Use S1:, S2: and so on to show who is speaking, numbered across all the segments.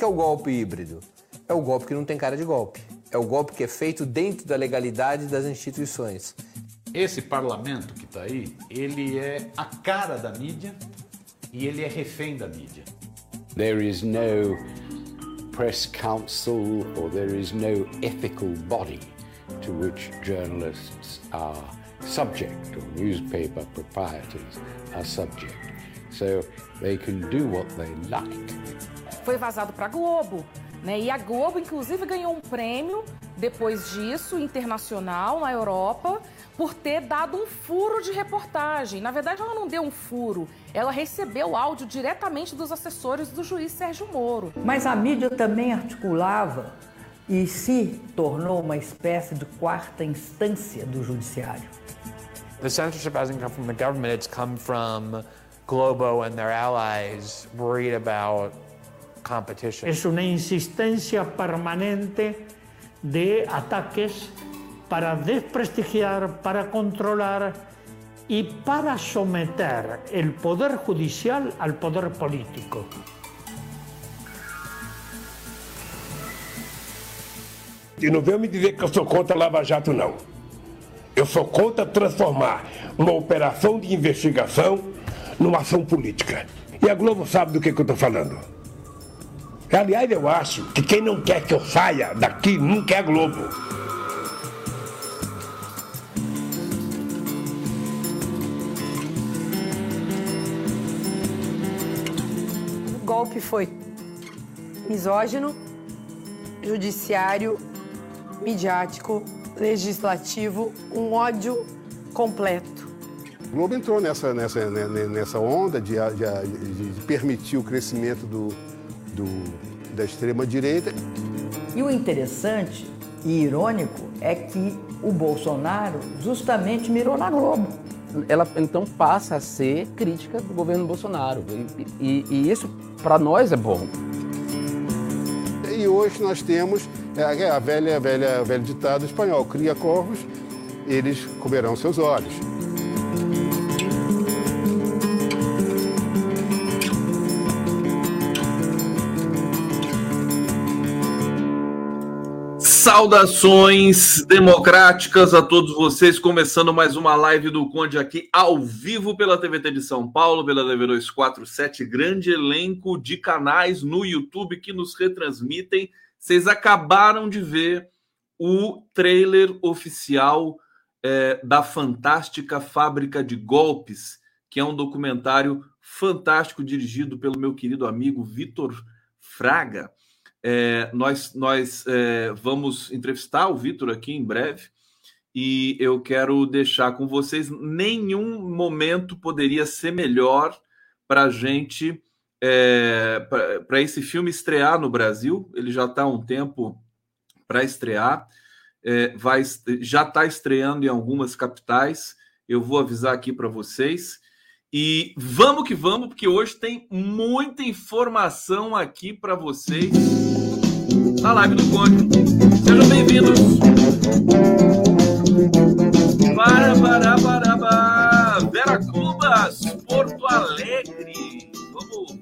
S1: O que é o golpe híbrido? É o golpe que não tem cara de golpe. É o golpe que é feito dentro da legalidade das instituições.
S2: Esse parlamento que está aí, ele é a cara da mídia e ele é refém da mídia.
S3: There is no press council or there is no ethical body to which journalists are subject or newspaper proprietors are subject. So they can do what they like.
S4: Foi vazado para Globo, né? E a Globo inclusive ganhou um prêmio depois disso internacional na Europa por ter dado um furo de reportagem. Na verdade, ela não deu um furo, ela recebeu o áudio diretamente dos assessores do juiz Sérgio Moro.
S5: Mas a mídia também articulava e se tornou uma espécie de quarta instância do judiciário.
S6: The censorship hasn't come from the government, it's come from Globo and their allies worried about.
S7: Es una insistencia permanente de ataques para desprestigiar, para controlar y para someter el poder judicial al poder político.
S8: E não venha me dizer que eu sou contra Lava Jato, não. Eu sou contra transformar uma operação de investigação numa ação política. E a Globo sabe do que, que eu estou falando. Aliás, eu acho que quem não quer que eu saia daqui nunca é a Globo.
S9: O golpe foi misógino, judiciário, midiático, legislativo, um ódio completo.
S10: O Globo entrou nessa, nessa, nessa onda de, de, de permitir o crescimento do, do, da extrema-direita.
S5: E o interessante e irônico é que o Bolsonaro justamente mirou na Globo.
S11: Ela então passa a ser crítica do governo Bolsonaro. E, e, e isso, para nós, é bom.
S10: E hoje nós temos é, a velha, velha, a velho ditado espanhol: cria corvos, eles comerão seus olhos.
S12: Saudações democráticas a todos vocês, começando mais uma live do Conde aqui ao vivo pela TVT de São Paulo, pela TV 247, grande elenco de canais no YouTube que nos retransmitem. Vocês acabaram de ver o trailer oficial é, da fantástica Fábrica de Golpes, que é um documentário fantástico dirigido pelo meu querido amigo Vitor Fraga. É, nós nós é, vamos entrevistar o Vitor aqui em breve e eu quero deixar com vocês: nenhum momento poderia ser melhor para a gente, é, para esse filme estrear no Brasil. Ele já está há um tempo para estrear, é, vai, já está estreando em algumas capitais. Eu vou avisar aqui para vocês. E vamos que vamos, porque hoje tem muita informação aqui para vocês na live do Conde. Sejam bem-vindos. Para, para, para, para. Vera Cubas, Porto Alegre. Vamos,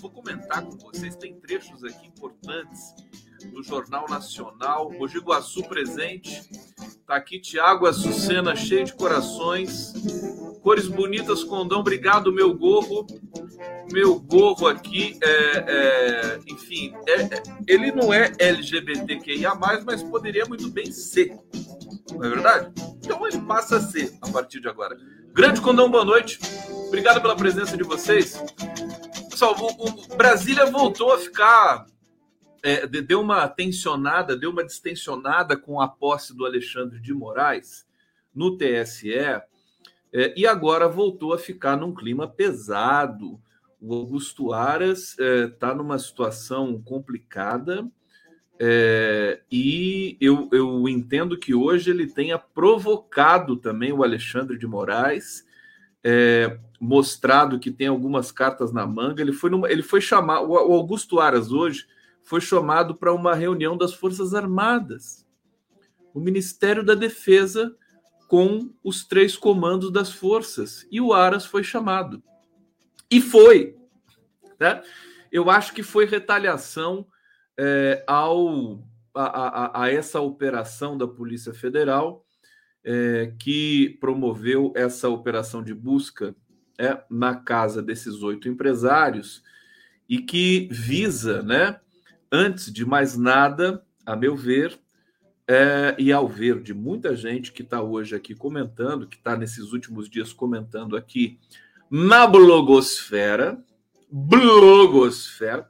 S12: vou comentar com vocês. Tem trechos aqui importantes do Jornal Nacional. Mogi Guaçu presente. Tá aqui Tiago Açucena, cheio de corações. Cores bonitas, Condão. Obrigado, meu gorro. Meu gorro aqui, é, é enfim, é, é ele não é LGBTQIA, mas poderia muito bem ser. Não é verdade? Então ele passa a ser a partir de agora. Grande Condão, boa noite. Obrigado pela presença de vocês. Pessoal, o, o Brasília voltou a ficar é, deu uma tensionada, deu uma distensionada com a posse do Alexandre de Moraes no TSE é, e agora voltou a ficar num clima pesado. O Augusto Aras está é, numa situação complicada é, e eu, eu entendo que hoje ele tenha provocado também o Alexandre de Moraes. É, mostrado que tem algumas cartas na manga. Ele foi, numa, ele foi chamar o Augusto Aras hoje foi chamado para uma reunião das Forças Armadas. O Ministério da Defesa com os três comandos das forças. E o Aras foi chamado. E foi. Né? eu acho que foi retaliação é, ao, a, a, a, essa operação da Polícia Federal é, que promoveu essa operação de busca é, na casa desses oito empresários e que visa, né, antes de mais nada, a meu ver, é, e ao ver de muita gente que está hoje aqui comentando, que está nesses últimos dias comentando aqui na blogosfera, blogosfera,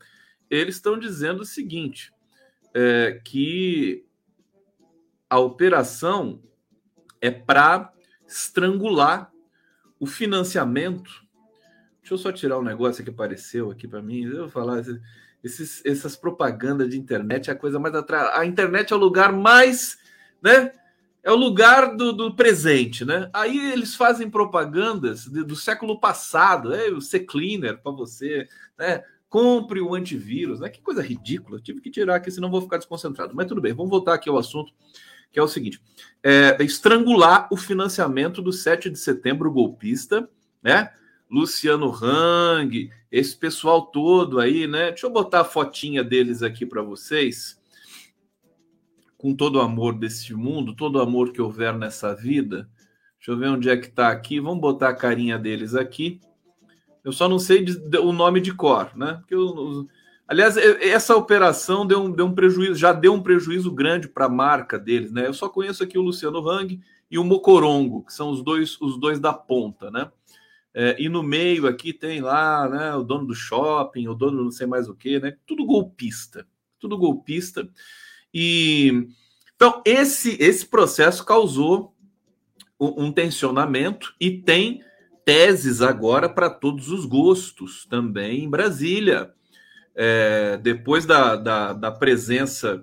S12: eles estão dizendo o seguinte, é, que a operação é para estrangular o financiamento. Deixa eu só tirar um negócio que apareceu aqui para mim. Eu vou falar esses, essas propagandas de internet é a coisa mais atrás. A internet é o lugar mais, né? É o lugar do, do presente, né? Aí eles fazem propagandas de, do século passado, é o C-Cleaner para você, né? Compre o antivírus, né? Que coisa ridícula. tive que tirar aqui, senão vou ficar desconcentrado. Mas tudo bem, vamos voltar aqui ao assunto, que é o seguinte: é, estrangular o financiamento do 7 de setembro golpista, né? Luciano Hang, esse pessoal todo aí, né? Deixa eu botar a fotinha deles aqui para vocês. Com todo o amor desse mundo, todo o amor que houver nessa vida. Deixa eu ver onde é que está aqui. Vamos botar a carinha deles aqui. Eu só não sei o nome de cor, né? Porque eu, aliás, essa operação deu um, deu um prejuízo, já deu um prejuízo grande para a marca deles, né? Eu só conheço aqui o Luciano Hang e o Mocorongo, que são os dois, os dois da ponta, né? É, e no meio aqui tem lá né, o dono do shopping, o dono não sei mais o que, né? Tudo golpista, tudo golpista. E então esse esse processo causou um, um tensionamento e tem teses agora para todos os gostos também em Brasília. É, depois da, da, da presença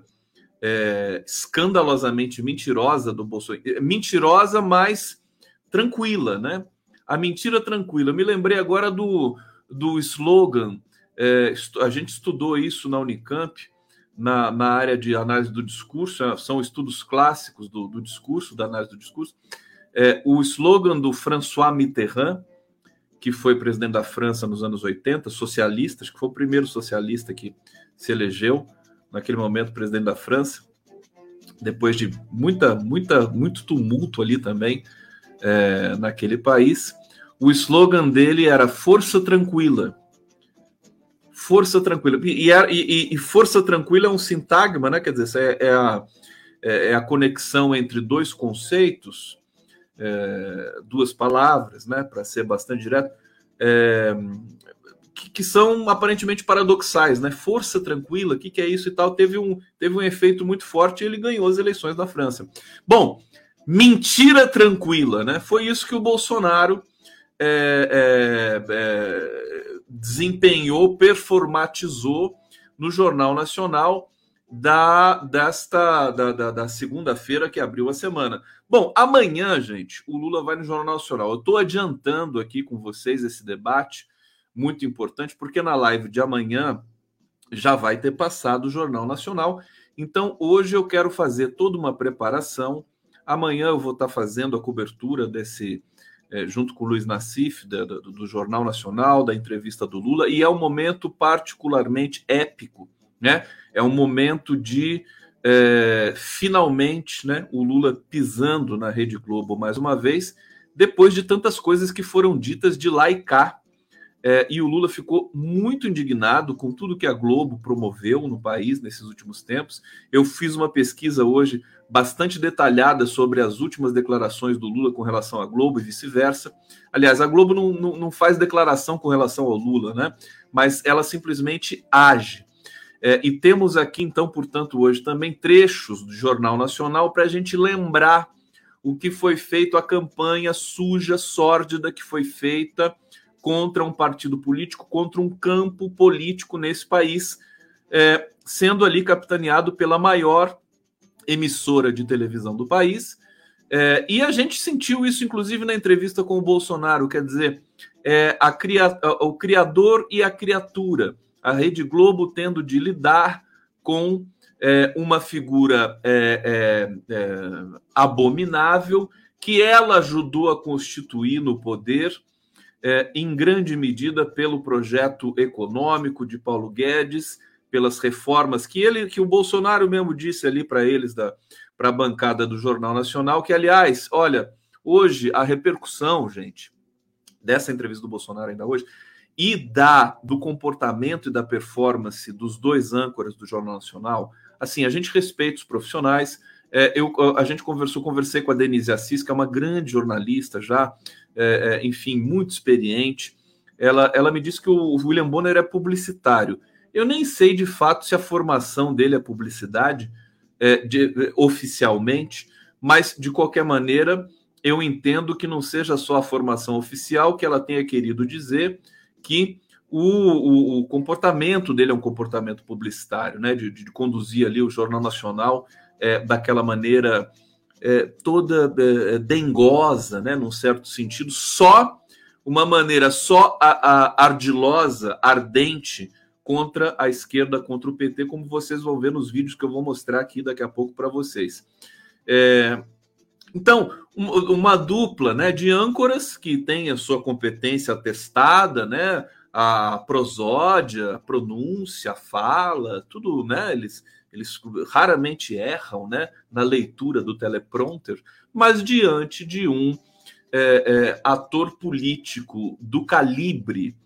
S12: é, escandalosamente mentirosa do Bolsonaro, mentirosa, mas tranquila, né? A mentira tranquila. me lembrei agora do, do slogan, é, a gente estudou isso na Unicamp, na, na área de análise do discurso, é, são estudos clássicos do, do discurso, da análise do discurso. É, o slogan do François Mitterrand, que foi presidente da França nos anos 80, socialista, acho que foi o primeiro socialista que se elegeu, naquele momento, presidente da França, depois de muita, muita, muito tumulto ali também é, naquele país o slogan dele era Força Tranquila. Força Tranquila. E, e, e Força Tranquila é um sintagma, né? Quer dizer, é, é, a, é, é a conexão entre dois conceitos, é, duas palavras, né? Para ser bastante direto, é, que, que, são aparentemente paradoxais, né? Força Tranquila, o que, que é isso e tal? Teve um, teve um efeito muito forte e ele ganhou as eleições da França. Bom, mentira tranquila, né? Foi isso que o Bolsonaro é, é, é, desempenhou, performatizou no Jornal Nacional da desta da, da, da segunda-feira que abriu a semana. Bom, amanhã, gente, o Lula vai no Jornal Nacional. Eu estou adiantando aqui com vocês esse debate muito importante, porque na live de amanhã já vai ter passado o Jornal Nacional. Então, hoje eu quero fazer toda uma preparação. Amanhã eu vou estar fazendo a cobertura desse é, junto com o Luiz Nassif, da, do, do, Jornal Nacional, da entrevista do Lula, e é um momento particularmente épico, né? É um momento de é, finalmente né, o Lula pisando na Rede Globo mais uma vez, depois de tantas coisas que foram ditas de lá e cá. É, e o Lula ficou muito indignado com tudo que a Globo promoveu no país nesses últimos tempos. Eu fiz uma pesquisa hoje bastante detalhada sobre as últimas declarações do Lula com relação à Globo e vice-versa. Aliás, a Globo não, não, não, faz declaração com relação ao Lula, né? Mas ela simplesmente age. É, e temos aqui, então, portanto, hoje também trechos do Jornal Nacional para a gente lembrar o que foi feito, a campanha suja, sórdida que foi feita contra um partido político, contra um campo político nesse país, é, sendo ali capitaneado pela maior emissora de televisão do país. É, e a gente sentiu isso, inclusive, na entrevista com o Bolsonaro, quer dizer, é, a cria, o criador e a criatura, a Rede Globo tendo de lidar com é, uma figura é, é, é, abominável que ela ajudou a constituir no poder é, em grande medida pelo projeto econômico de Paulo Guedes, pelas reformas que ele, que o Bolsonaro mesmo disse ali para eles da para a bancada do Jornal Nacional, que aliás, olha, hoje a repercussão, gente, dessa entrevista do Bolsonaro ainda hoje e da do comportamento e da performance dos dois âncoras do Jornal Nacional, assim, a gente respeita os profissionais. É, eu, a gente conversou, conversei com a Denise Assis, que é uma grande jornalista já, é, é, enfim, muito experiente. Ela, ela me disse que o William Bonner é publicitário. Eu nem sei de fato se a formação dele é publicidade é, de, oficialmente, mas de qualquer maneira eu entendo que não seja só a formação oficial que ela tenha querido dizer que o, o, o comportamento dele é um comportamento publicitário, né? De, de conduzir ali o Jornal Nacional é, daquela maneira é, toda é, dengosa, né? Num certo sentido, só uma maneira só a, a ardilosa, ardente contra a esquerda, contra o PT, como vocês vão ver nos vídeos que eu vou mostrar aqui daqui a pouco para vocês. É, então, uma dupla né, de âncoras que tem a sua competência atestada, né, a prosódia, a pronúncia, a fala, tudo, né, eles, eles raramente erram né, na leitura do teleprompter, mas diante de um é, é, ator político do calibre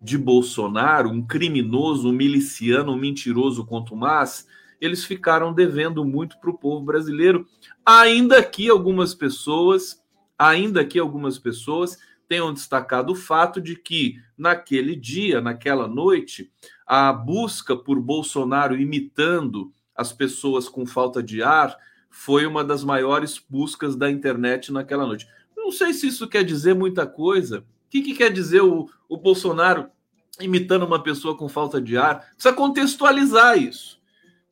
S12: de Bolsonaro, um criminoso, um miliciano, um mentiroso contumaz, eles ficaram devendo muito para o povo brasileiro, ainda que algumas pessoas, ainda que algumas pessoas tenham destacado o fato de que naquele dia, naquela noite, a busca por Bolsonaro imitando as pessoas com falta de ar foi uma das maiores buscas da internet naquela noite. Não sei se isso quer dizer muita coisa. O que, que quer dizer o, o Bolsonaro imitando uma pessoa com falta de ar? Precisa contextualizar isso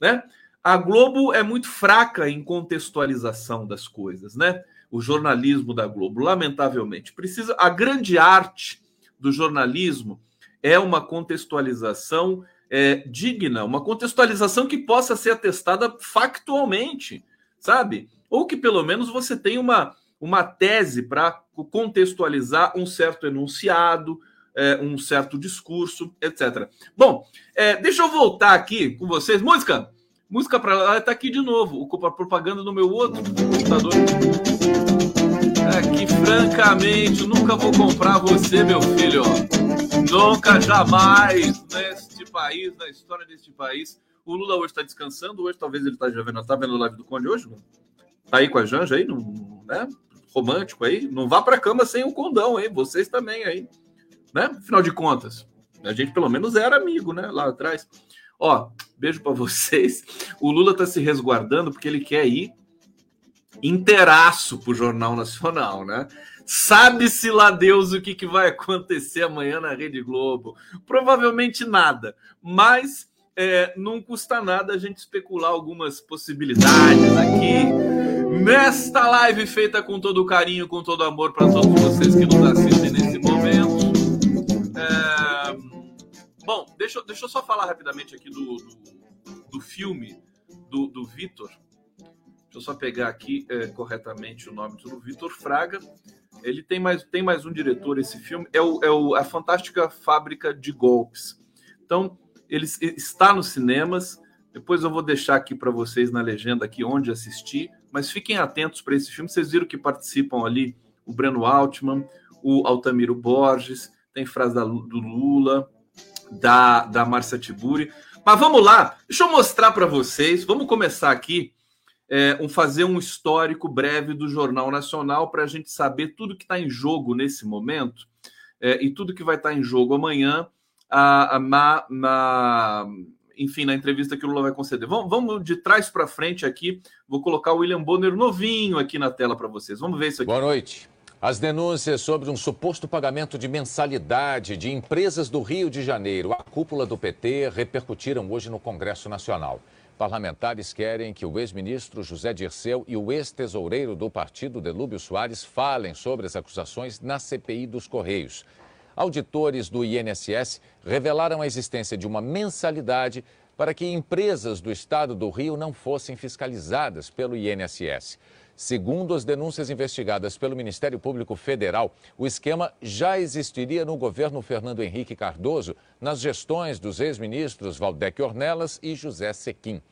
S12: né? A Globo é muito fraca em contextualização das coisas, né? O jornalismo da Globo, lamentavelmente, precisa. A grande arte do jornalismo é uma contextualização é, digna, uma contextualização que possa ser atestada factualmente, sabe? Ou que pelo menos você tenha uma, uma tese para contextualizar um certo enunciado, é, um certo discurso, etc. Bom, é, deixa eu voltar aqui com vocês. Música! Música para lá, tá aqui de novo. A propaganda no meu outro computador. É que, francamente, nunca vou comprar você, meu filho. Nunca, jamais, neste país, na história deste país. O Lula hoje está descansando. Hoje, talvez ele esteja tá vendo. Tá vendo live do Conde hoje? Tá aí com a Janja aí? Né? Romântico aí. Não vá para cama sem o condão, hein? Vocês também aí. Né? Afinal de contas, a gente pelo menos era amigo, né? Lá atrás. Ó, beijo para vocês. O Lula está se resguardando porque ele quer ir inteiraço pro Jornal Nacional, né? Sabe-se lá Deus o que, que vai acontecer amanhã na Rede Globo. Provavelmente nada, mas é, não custa nada a gente especular algumas possibilidades aqui. Nesta live feita com todo carinho, com todo amor para todos vocês que nos assistem nesse momento. Bom, deixa, deixa eu só falar rapidamente aqui do, do, do filme do, do Vitor. Deixa eu só pegar aqui é, corretamente o nome do Vitor Fraga. Ele tem mais, tem mais um diretor esse filme. É, o, é o, a Fantástica Fábrica de Golpes. Então, ele está nos cinemas. Depois eu vou deixar aqui para vocês na legenda aqui onde assistir. Mas fiquem atentos para esse filme. Vocês viram que participam ali o Breno Altman, o Altamiro Borges, tem frase da, do Lula, da, da Marcia Tiburi. Mas vamos lá, deixa eu mostrar para vocês. Vamos começar aqui, é, um, fazer um histórico breve do Jornal Nacional para a gente saber tudo que está em jogo nesse momento é, e tudo que vai estar tá em jogo amanhã a, a, na, na, enfim, na entrevista que o Lula vai conceder. Vamos, vamos de trás para frente aqui. Vou colocar o William Bonner novinho aqui na tela para vocês. Vamos ver isso aqui.
S13: Boa noite. As denúncias sobre um suposto pagamento de mensalidade de empresas do Rio de Janeiro à cúpula do PT repercutiram hoje no Congresso Nacional. Parlamentares querem que o ex-ministro José Dirceu e o ex-tesoureiro do partido, Delúbio Soares, falem sobre as acusações na CPI dos Correios. Auditores do INSS revelaram a existência de uma mensalidade para que empresas do estado do Rio não fossem fiscalizadas pelo INSS. Segundo as denúncias investigadas pelo Ministério Público Federal, o esquema já existiria no governo Fernando Henrique Cardoso, nas gestões dos ex-ministros Valdec Ornelas e José Sequim.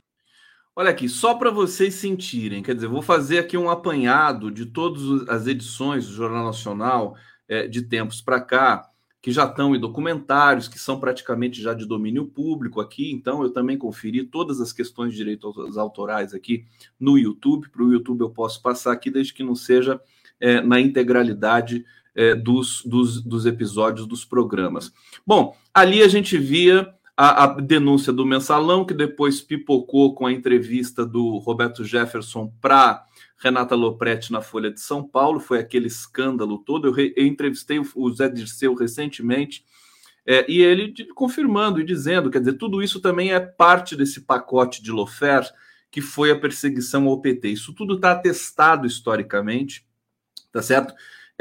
S12: Olha aqui, só para vocês sentirem, quer dizer, vou fazer aqui um apanhado de todas as edições do Jornal Nacional é, de tempos para cá, que já estão em documentários, que são praticamente já de domínio público aqui. Então, eu também conferi todas as questões de direitos autorais aqui no YouTube. Para o YouTube eu posso passar aqui, desde que não seja é, na integralidade é, dos, dos, dos episódios dos programas. Bom, ali a gente via a, a, denúncia do mensalão, que depois pipocou com a entrevista do Roberto Jefferson para Renata Lopretti na Folha de São Paulo, foi aquele escândalo todo. Eu, re, eu entrevistei o, Zé Dirceu recentemente, é, e ele confirmando e dizendo, quer dizer, tudo isso também é parte desse pacote de Lofer, que foi a perseguição ao PT. Isso tudo está atestado historicamente, tá certo?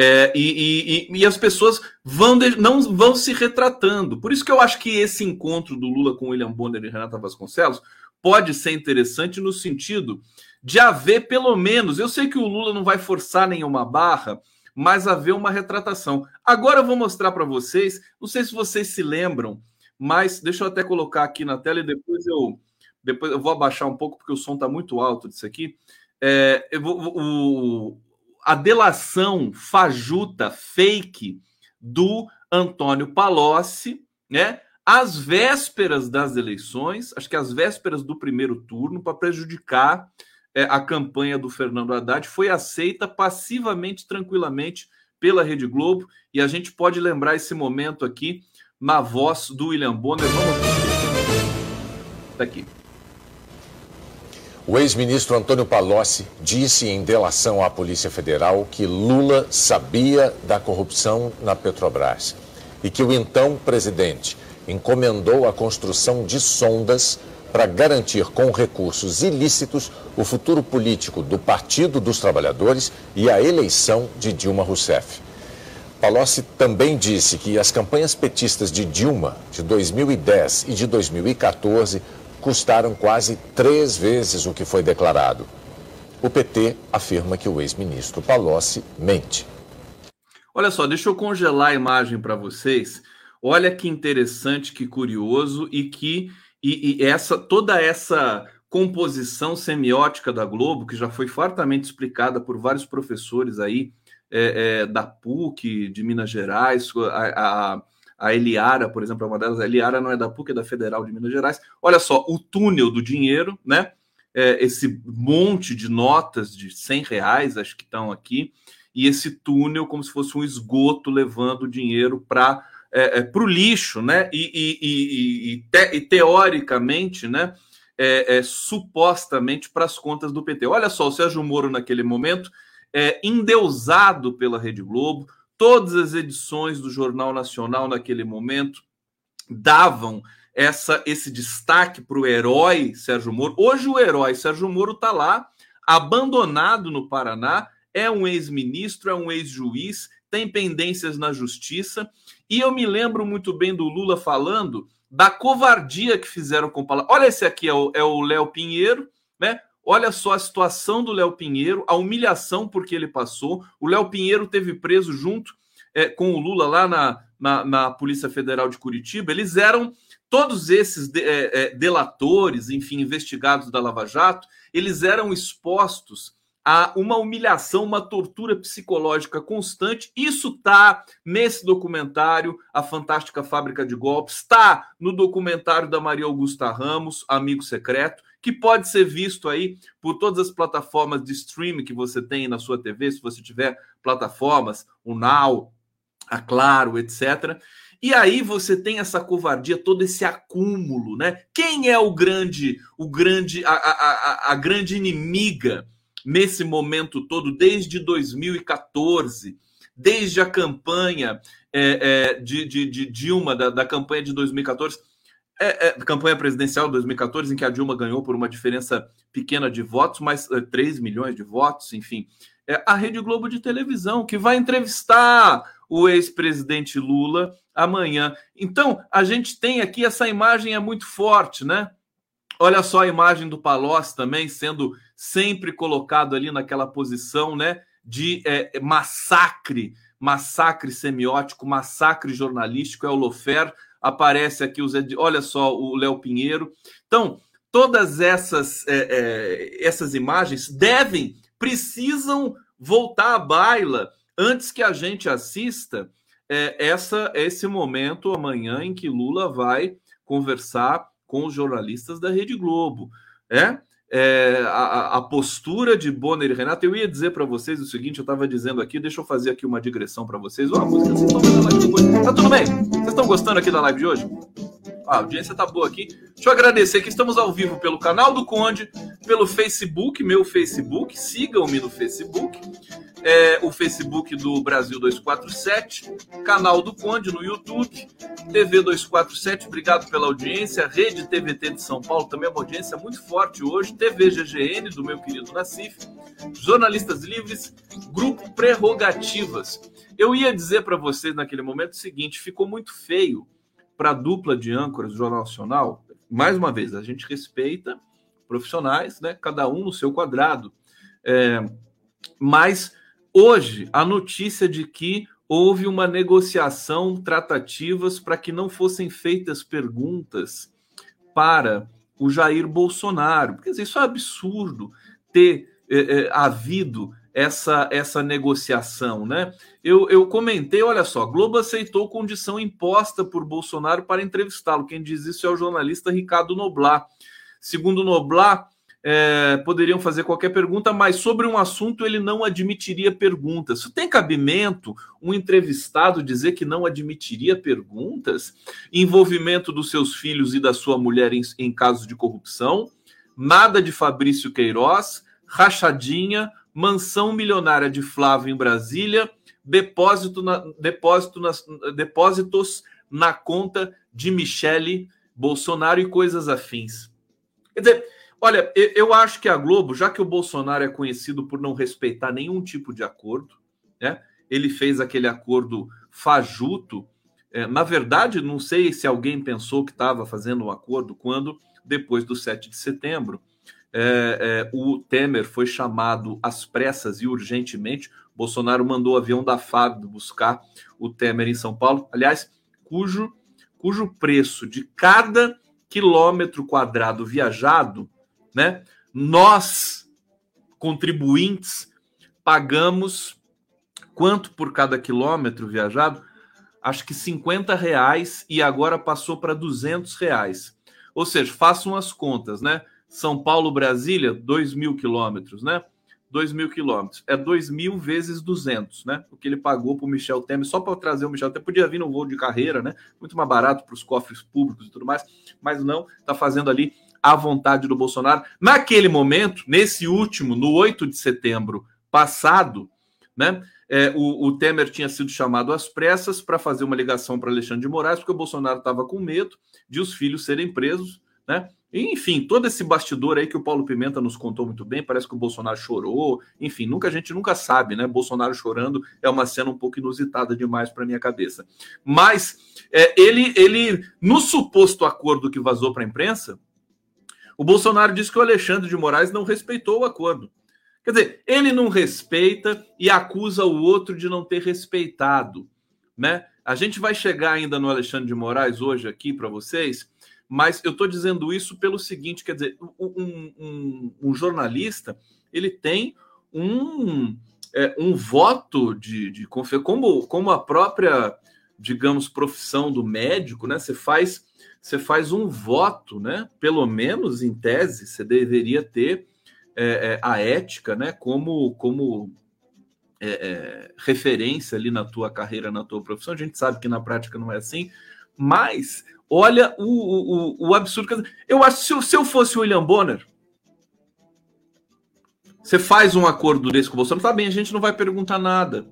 S12: É, e, e, e, as pessoas vão de, não vão se retratando. Por isso que eu acho que esse encontro do Lula com William Bonner e Renata Vasconcelos pode ser interessante no sentido de haver pelo menos. Eu sei que o Lula não vai forçar nenhuma barra, mas haver uma retratação. Agora eu vou mostrar para vocês. Não sei se vocês se lembram, mas deixa eu até colocar aqui na tela e depois eu depois eu vou abaixar um pouco porque o som está muito alto disso aqui. É, vou, o, a delação fajuta, fake do Antônio Palocci, né? Às vésperas das eleições, acho que às vésperas do primeiro turno, para prejudicar é, a campanha do Fernando Haddad, foi aceita passivamente, tranquilamente pela Rede Globo, e a gente pode lembrar esse momento aqui na voz do William Bonner. Vamos. Está aqui.
S13: O ex-ministro Antônio Palocci disse em delação à Polícia Federal que Lula sabia da corrupção na Petrobras e que o então presidente encomendou a construção de sondas para garantir com recursos ilícitos o futuro político do Partido dos Trabalhadores e a eleição de Dilma Rousseff. Palocci também disse que as campanhas petistas de Dilma de 2010 e de 2014 custaram quase três vezes o que foi declarado. O PT afirma que o ex-ministro Palocci mente.
S12: Olha só, deixa eu congelar a imagem para vocês. Olha que interessante, que curioso e que e, e essa toda essa composição semiótica da Globo, que já foi fartamente explicada por vários professores aí é, é, da PUC, de Minas Gerais, a, a a Eliara, por exemplo, é uma delas. A Eliara não é da PUC, é da Federal de Minas Gerais. Olha só, o túnel do dinheiro, né? É, esse monte de notas de 100 reais, acho que estão aqui, e esse túnel como se fosse um esgoto levando dinheiro para é, é, o lixo, né? E, e, e, e te, teoricamente, né? É, é, supostamente para as contas do PT. Olha só, o Sérgio Moro, naquele momento, é endeusado pela Rede Globo, Todas as edições do Jornal Nacional naquele momento davam essa esse destaque para o herói Sérgio Moro. Hoje o herói Sérgio Moro está lá, abandonado no Paraná, é um ex-ministro, é um ex-juiz, tem pendências na justiça. E eu me lembro muito bem do Lula falando da covardia que fizeram com o Palácio. Olha, esse aqui é o Léo é Pinheiro, né? Olha só a situação do Léo Pinheiro, a humilhação por que ele passou. O Léo Pinheiro teve preso junto é, com o Lula lá na, na, na, Polícia Federal de Curitiba. Eles eram todos esses de, é, é, delatores, enfim, investigados da Lava Jato, eles eram expostos a uma humilhação, uma tortura psicológica constante. Isso está nesse documentário, A Fantástica Fábrica de Golpes, está no documentário da Maria Augusta Ramos, Amigo Secreto que pode ser visto aí por todas as plataformas de streaming que você tem na sua TV, se você tiver plataformas, o Now, a Claro, etc. E aí você tem essa covardia, todo esse acúmulo, né? Quem é o grande, o grande, a, a, a, a grande inimiga nesse momento todo, desde 2014, desde a campanha é, é, de, de, de, Dilma, da, da campanha de 2014? É, é, campanha presidencial de 2014, em que a Dilma ganhou por uma diferença pequena de votos, mas é, 3 milhões de votos, enfim. É a Rede Globo de televisão, que vai entrevistar o ex-presidente Lula amanhã. Então, a gente tem aqui essa imagem é muito forte, né? Olha só a imagem do Palocci também sendo sempre colocado ali naquela posição, né, de é, massacre, massacre semiótico, massacre jornalístico. É o Lofer, aparece aqui os, olha só o Léo Pinheiro. Então, todas essas é, é, essas imagens devem, precisam voltar à baila antes que a gente assista é, essa esse momento amanhã em que Lula vai conversar com os jornalistas da Rede Globo. É, é a, a, postura de Bonner e Renato. Eu ia dizer para vocês o seguinte: eu estava dizendo aqui, deixa eu fazer aqui uma digressão para vocês. Ó, música, vocês depois. Tá tudo bem? Vocês estão gostando aqui da live de hoje? a audiência tá boa aqui. Deixa eu agradecer que estamos ao vivo pelo canal do Conde, pelo Facebook, meu Facebook. Sigam-me no Facebook é, o Facebook do Brasil 247, canal do Conde no YouTube, TV 247, obrigado pela audiência, Rede TVT de São Paulo, também é uma audiência muito forte hoje, TV GGN do meu querido Nassif, Jornalistas Livres, Grupo Prerrogativas. Eu ia dizer para vocês naquele momento o seguinte: ficou muito feio para a dupla de âncoras do Jornal Nacional. Mais uma vez, a gente respeita profissionais, né? cada um no seu quadrado. É, mas Hoje, a notícia de que houve uma negociação, tratativas para que não fossem feitas perguntas para o Jair Bolsonaro. Quer dizer, isso é absurdo ter é, é, havido essa, essa negociação, né? Eu, eu comentei, olha só, Globo aceitou condição imposta por Bolsonaro para entrevistá-lo. Quem diz isso é o jornalista Ricardo Noblar. Segundo Noblar, é, poderiam fazer qualquer pergunta, mas sobre um assunto ele não admitiria perguntas. Isso tem cabimento um entrevistado dizer que não admitiria perguntas? Envolvimento dos seus filhos e da sua mulher em, em casos de corrupção? Nada de Fabrício Queiroz, rachadinha, mansão milionária de Flávio em Brasília, depósito na, depósito nas, depósitos na conta de Michele Bolsonaro e coisas afins. Quer dizer, Olha, eu acho que a Globo, já que o Bolsonaro é conhecido por não respeitar nenhum tipo de acordo, né? Ele fez aquele acordo fajuto. É, na verdade, não sei se alguém pensou que estava fazendo um acordo quando, depois do 7 de setembro, é, é, o Temer foi chamado às pressas e urgentemente. Bolsonaro mandou o avião da FAB buscar o Temer em São Paulo, aliás, cujo, cujo preço de cada quilômetro quadrado viajado né? Nós, contribuintes, pagamos quanto por cada quilômetro viajado? Acho que 50 reais e agora passou para 200 reais. Ou seja, façam as contas, né? São Paulo, Brasília, 2 mil quilômetros, né? 2 mil quilômetros. É 2 mil vezes 200, né? O que ele pagou para o Michel Temer, só para trazer o Michel Temer. Podia vir no voo de carreira, né? Muito mais barato para os cofres públicos e tudo mais, mas não, está fazendo ali à vontade do Bolsonaro. Naquele momento, nesse último, no 8 de setembro passado, né, é, o, o, Temer tinha sido chamado às pressas para fazer uma ligação para Alexandre de Moraes, porque o Bolsonaro estava com medo de os filhos serem presos, né? enfim, todo esse bastidor aí que o Paulo Pimenta nos contou muito bem, parece que o Bolsonaro chorou, enfim, nunca a gente nunca sabe, né? Bolsonaro chorando é uma cena um pouco inusitada demais para minha cabeça. Mas é, ele, ele, no suposto acordo que vazou para a imprensa, o Bolsonaro disse que o Alexandre de Moraes não respeitou o acordo. Quer dizer, ele não respeita e acusa o outro de não ter respeitado, né? A gente vai chegar ainda no Alexandre de Moraes hoje aqui para vocês, mas eu estou dizendo isso pelo seguinte, quer dizer, um, um, um jornalista ele tem um, é, um voto de, de confiança, como, como a própria, digamos, profissão do médico, né? Você faz você faz um voto, né? Pelo menos em tese, você deveria ter é, é, a ética, né? Como, como é, é, referência ali na tua carreira, na tua profissão. A gente sabe que na prática não é assim, mas olha o, o, o absurdo. Eu acho que se, se eu fosse o William Bonner, você faz um acordo desse com o Bolsonaro, tá bem, a gente não vai perguntar nada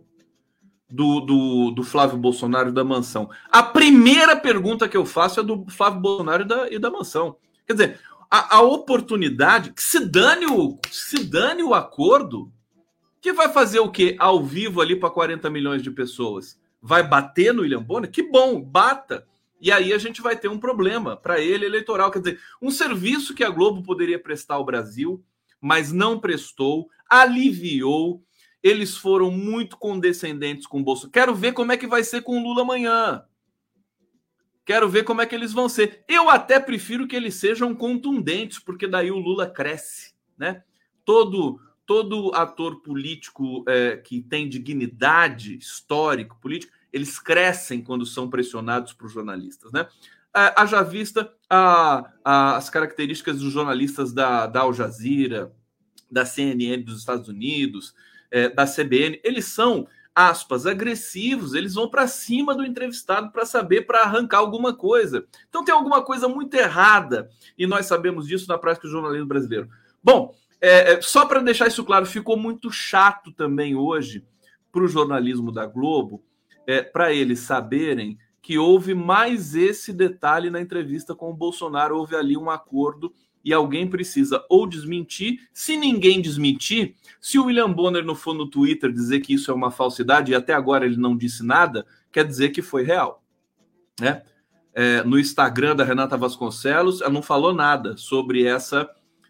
S12: do, do, do, Flávio Bolsonaro da mansão. A primeira pergunta que eu faço é do Flávio Bolsonaro e da, e da mansão. Quer dizer, a, a, oportunidade, que se dane o, se dane o acordo, que vai fazer o quê? Ao vivo ali para 40 milhões de pessoas. Vai bater no William Bonner? Que bom, bata. E aí a gente vai ter um problema para ele eleitoral. Quer dizer, um serviço que a Globo poderia prestar ao Brasil, mas não prestou, aliviou. Eles foram muito condescendentes com o Bolsonaro. Quero ver como é que vai ser com o Lula amanhã. Quero ver como é que eles vão ser. Eu até prefiro que eles sejam contundentes, porque daí o Lula cresce, né? Todo todo ator político é, que tem dignidade histórico, político, eles crescem quando são pressionados por jornalistas, né? Haja vista a, a, as características dos jornalistas da, da Al Jazeera, da CNN dos Estados Unidos, é, da CBN, eles são aspas, agressivos, eles vão para cima do entrevistado para saber, para arrancar alguma coisa. Então tem alguma coisa muito errada, e nós sabemos disso na prática do jornalismo brasileiro. Bom, é, é só para deixar isso claro, ficou muito chato também hoje para o jornalismo da Globo, é, para eles saberem que houve mais esse detalhe na entrevista com o Bolsonaro, houve ali um acordo e alguém precisa ou desmentir. Se ninguém desmentir, se o William Bonner não for no Twitter dizer que isso é uma falsidade e até agora ele não disse nada, quer dizer que foi real. Né? É, no Instagram da Renata Vasconcelos, ela não falou nada sobre essa,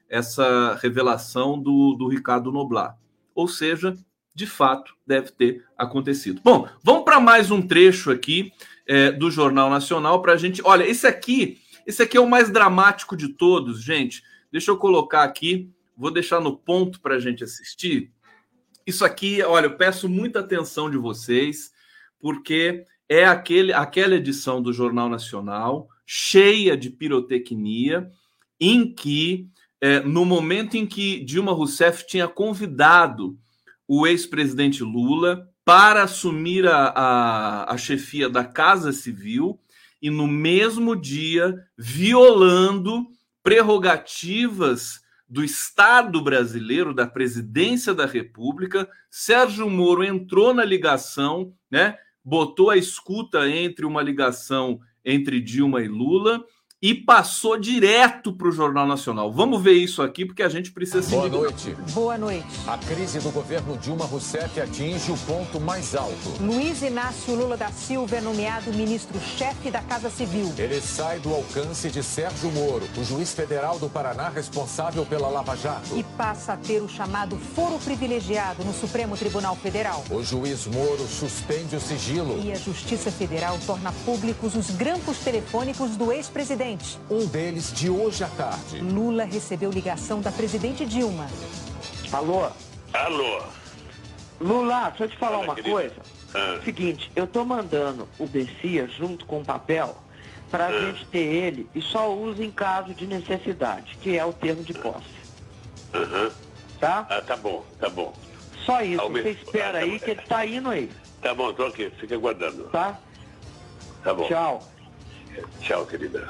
S12: essa revelação do, do Ricardo Noblar. Ou seja, de fato, deve ter acontecido. Bom, vamos para mais um trecho aqui é, do Jornal Nacional para a gente. Olha, esse aqui esse aqui é o mais dramático de todos, gente. Deixa eu colocar aqui, vou deixar no ponto para a gente assistir. Isso aqui, olha, eu peço muita atenção de vocês, porque é aquele, aquela edição do Jornal Nacional cheia de pirotecnia, em que, é, no momento em que Dilma Rousseff tinha convidado o ex-presidente Lula para assumir a, a, a chefia da Casa Civil, e no mesmo dia violando prerrogativas do Estado brasileiro, da presidência da República. Sérgio Moro entrou na ligação, né? Botou a escuta entre uma ligação entre Dilma e Lula e passou direto para o Jornal Nacional. Vamos ver isso aqui, porque a gente precisa se
S13: Boa noite.
S14: Boa noite.
S13: A crise do governo Dilma Rousseff atinge o ponto mais alto.
S14: Luiz Inácio Lula da Silva é nomeado ministro-chefe da Casa Civil.
S13: Ele sai do alcance de Sérgio Moro, o juiz federal do Paraná responsável pela Lava Jato.
S14: E passa a ter o chamado foro privilegiado no Supremo Tribunal Federal.
S13: O juiz Moro suspende o sigilo.
S14: E a Justiça Federal torna públicos os grampos telefônicos do ex-presidente presidente.
S13: Um deles de hoje à tarde.
S14: Lula recebeu ligação da presidente Dilma.
S15: Alô?
S16: Alô?
S15: Lula, deixa eu te falar Fala, uma querido. coisa.
S16: Ah.
S15: Seguinte, eu tô mandando o Bessias junto com o papel para a ah. gente ter ele e só usa em caso de necessidade, que é o termo de posse.
S16: Uhum.
S15: Tá?
S16: Ah, tá bom, tá bom.
S15: Só isso, você espera ah, tá aí bom. que ele tá indo aí.
S16: Tá bom, tô aqui, fica aguardando.
S15: Tá?
S16: Tá bom.
S15: Tchau.
S16: Tchau, querida.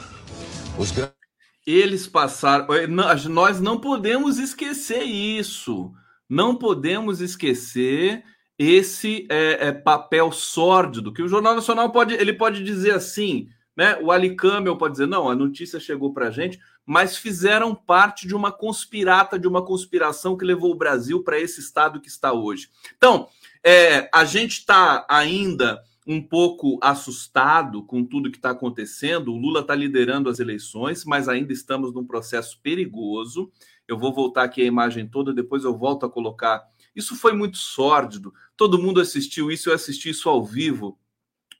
S12: Os Eles passaram. Eh, nós não podemos esquecer isso. Não podemos esquecer esse é, é, papel sórdido que o Jornal Nacional pode, ele pode dizer assim, né? O Ali Camel pode dizer não, a notícia chegou para a gente, mas fizeram parte de uma conspirata, de uma conspiração que levou o Brasil para esse estado que está hoje. Então, é, a gente está ainda um pouco assustado com tudo que está acontecendo. O Lula está liderando as eleições, mas ainda estamos num processo perigoso. Eu vou voltar aqui a imagem toda, depois eu volto a colocar. Isso foi muito sórdido. Todo mundo assistiu isso, eu assisti isso ao vivo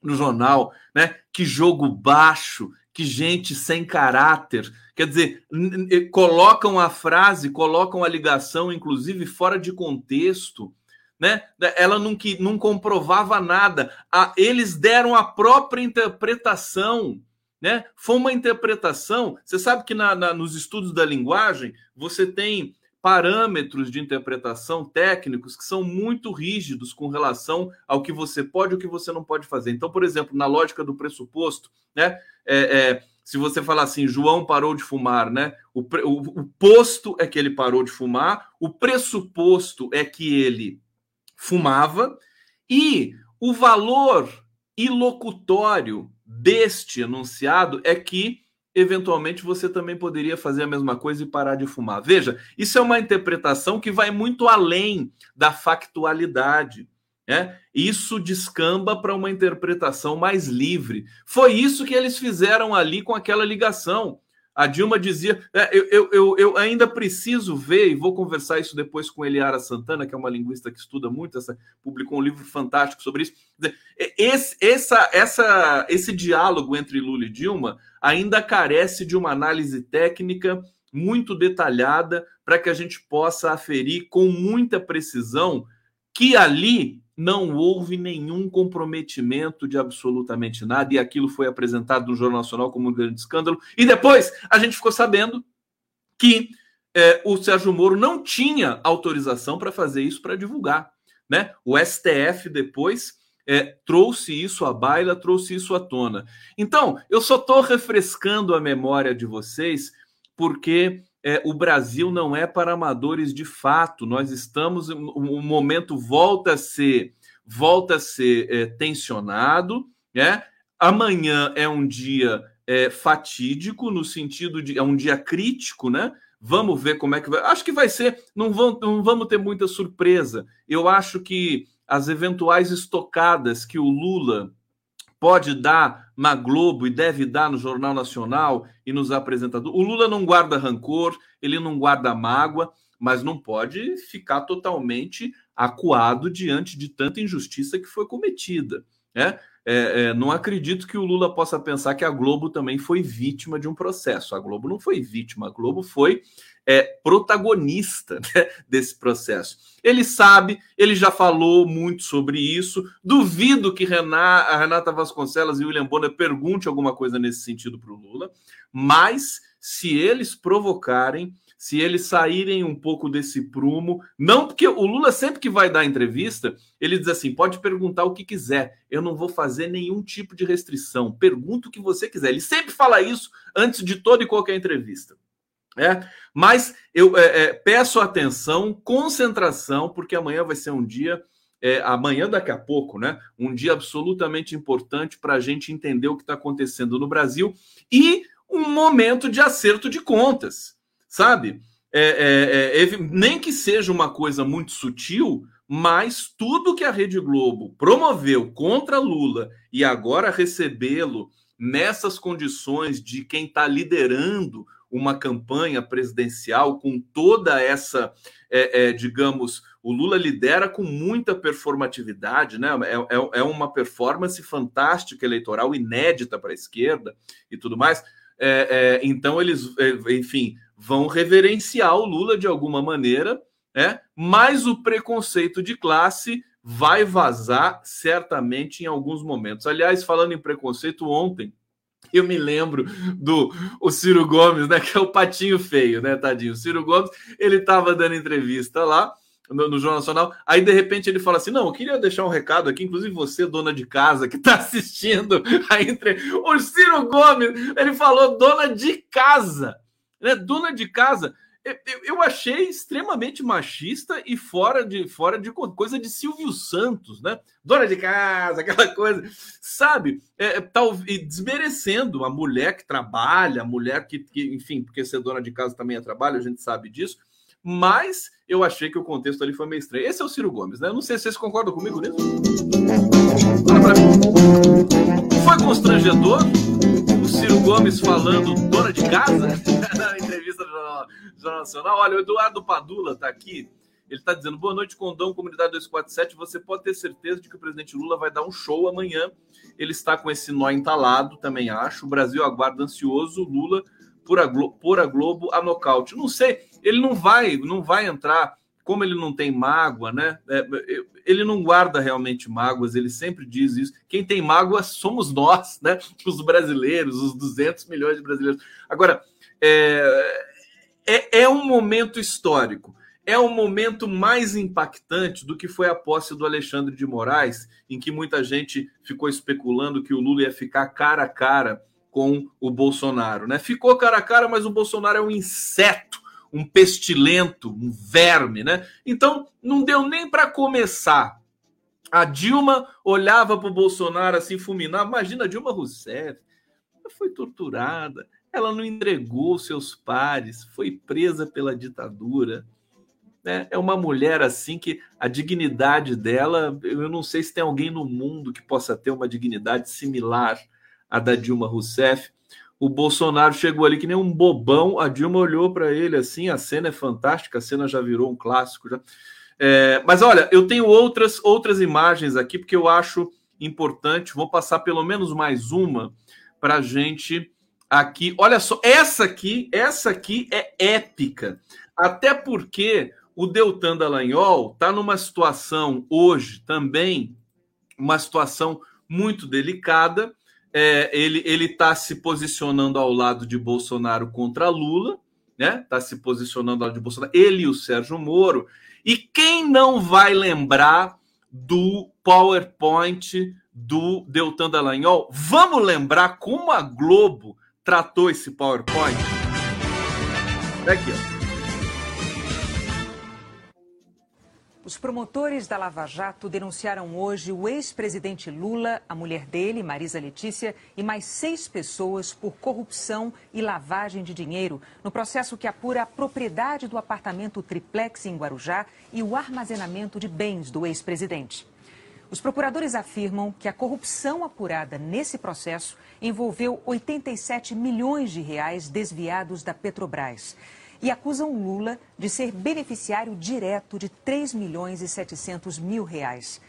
S12: no jornal, né? Que jogo baixo, que gente sem caráter. Quer dizer, colocam a frase, colocam a ligação, inclusive fora de contexto né? Ela não, que, não comprovava nada. A, eles deram a própria interpretação. Né? Foi uma interpretação. Você sabe que na, na, nos estudos da linguagem você tem parâmetros de interpretação técnicos que são muito rígidos com relação ao que você pode e o que você não pode fazer. Então, por exemplo, na lógica do pressuposto, né? É, é, se você falar assim, João parou de fumar, né? O, o, o posto é que ele parou de fumar, o pressuposto é que ele fumava, e o valor ilocutório deste enunciado é que eventualmente você também poderia fazer a mesma coisa e parar de fumar. Veja, isso é uma interpretação que vai muito além da factualidade. É, isso descamba para uma interpretação mais livre. Foi isso que eles fizeram ali com aquela ligação. A Dilma dizia: é, eu, eu, eu, ainda preciso ver, e vou conversar isso depois com Eliara Santana, que é uma linguista que estuda muito, essa, publicou um livro fantástico sobre isso. Esse, essa, essa, esse diálogo entre Lula e Dilma ainda carece de uma análise técnica muito detalhada para que a gente possa aferir com muita precisão que ali não houve nenhum comprometimento de absolutamente nada, e aquilo foi apresentado no Jornal Nacional como um grande escândalo. E depois a gente ficou sabendo que é, o Sérgio Moro não tinha autorização para fazer isso para divulgar. Né? O STF depois é, trouxe isso à baila, trouxe isso à tona. Então, eu só estou refrescando a memória de vocês, porque é, o Brasil não é para amadores de fato. Nós estamos, o momento volta a ser, volta a ser é, tensionado, né? Amanhã é um dia é, fatídico no sentido de é um dia crítico, né? Vamos ver como é que vai. Acho que vai ser. Não, vão, não vamos ter muita surpresa. Eu acho que as eventuais estocadas que o Lula pode dar na Globo e deve dar no Jornal Nacional e nos apresentadores. O Lula não guarda rancor, ele não guarda mágoa, mas não pode ficar totalmente acuado diante de tanta injustiça que foi cometida. Né? É, é, não acredito que o Lula possa pensar que a Globo também foi vítima de um processo. A Globo não foi vítima, a Globo foi é, protagonista né, desse processo. Ele sabe, ele já falou muito sobre isso. Duvido que Renata, Renata Vasconcelos e William Bonner pergunte alguma coisa nesse sentido para o Lula, mas se eles provocarem, se eles saírem um pouco desse prumo, não porque o Lula sempre que vai dar entrevista, ele diz assim: pode perguntar o que quiser, eu não vou fazer nenhum tipo de restrição, pergunta o que você quiser. Ele sempre fala isso antes de toda e qualquer entrevista. É, mas eu é, é, peço atenção, concentração, porque amanhã vai ser um dia, é, amanhã daqui a pouco, né? Um dia absolutamente importante para a gente entender o que está acontecendo no Brasil e um momento de acerto de contas, sabe? É, é, nem que seja uma coisa muito sutil, mas tudo que a Rede Globo promoveu contra Lula e agora recebê-lo nessas condições de quem está liderando uma campanha presidencial com toda essa, é, é, digamos, o Lula lidera com muita performatividade, né? É, é, é uma performance fantástica eleitoral, inédita para a esquerda e tudo mais. É, é, então, eles, enfim, vão reverenciar o Lula de alguma maneira, né? mas o preconceito de classe vai vazar certamente em alguns momentos. Aliás, falando em preconceito, ontem eu me lembro do o Ciro Gomes, né? Que é o patinho feio, né, tadinho? O Ciro Gomes, ele estava dando entrevista lá no, no, Jornal Nacional. Aí, de repente, ele fala assim: Não, eu queria deixar um recado aqui, inclusive você, dona de casa, que está assistindo a entre. O Ciro Gomes, ele falou dona de casa, né? Dona de casa eu achei extremamente machista e fora de fora de coisa de Silvio Santos, né? Dona de casa, aquela coisa, sabe? É, é tal, desmerecendo a mulher que trabalha, a mulher que, que, enfim, porque ser dona de casa também é trabalho, a gente sabe disso. Mas eu achei que o contexto ali foi meio estranho. Esse é o Ciro Gomes, né? Eu não sei se vocês concordam comigo nisso. Foi constrangedor o Ciro Gomes falando dona de casa Jornal, Nacional. Olha, o Eduardo Padula está aqui. Ele está dizendo: boa noite, Condão, Comunidade 247. Você pode ter certeza de que o presidente Lula vai dar um show amanhã. Ele está com esse nó entalado, também acho. O Brasil aguarda ansioso Lula por a, Globo, por a Globo a nocaute. Não sei, ele não vai, não vai entrar como ele não tem mágoa, né? É, ele não guarda realmente mágoas, ele sempre diz isso. Quem tem mágoa somos nós, né? Os brasileiros, os 200 milhões de brasileiros. Agora, é, é, é um momento histórico. É um momento mais impactante do que foi a posse do Alexandre de Moraes, em que muita gente ficou especulando que o Lula ia ficar cara a cara com o Bolsonaro, né? Ficou cara a cara, mas o Bolsonaro é um inseto um pestilento, um verme, né? Então não deu nem para começar. A Dilma olhava para o Bolsonaro assim, fulminava. Imagina a Dilma Rousseff. Ela foi torturada, ela não entregou seus pares, foi presa pela ditadura. né? É uma mulher assim que a dignidade dela, eu não sei se tem alguém no mundo que possa ter uma dignidade similar à da Dilma Rousseff. O Bolsonaro chegou ali que nem um bobão, a Dilma olhou para ele assim, a cena é fantástica, a cena já virou um clássico já. É, mas olha, eu tenho outras outras imagens aqui porque eu acho importante. Vou passar pelo menos mais uma para a gente aqui. Olha só, essa aqui, essa aqui é épica. Até porque o Deltan Dallagnol está numa situação hoje também, uma situação muito delicada. É, ele está se posicionando ao lado de Bolsonaro contra Lula, né? Está se posicionando ao lado de Bolsonaro. Ele e o Sérgio Moro. E quem não vai lembrar do PowerPoint do Deltan Dallagnol? Vamos lembrar como a Globo tratou esse PowerPoint? Aqui, ó.
S14: Os promotores da Lava Jato denunciaram hoje o ex-presidente Lula, a mulher dele, Marisa Letícia, e mais seis pessoas por corrupção e lavagem de dinheiro no processo que apura a propriedade do apartamento triplex em Guarujá e o armazenamento de bens do ex-presidente. Os procuradores afirmam que a corrupção apurada nesse processo envolveu 87 milhões de reais desviados da Petrobras e acusam Lula de ser beneficiário direto de 3 milhões e 700 mil reais.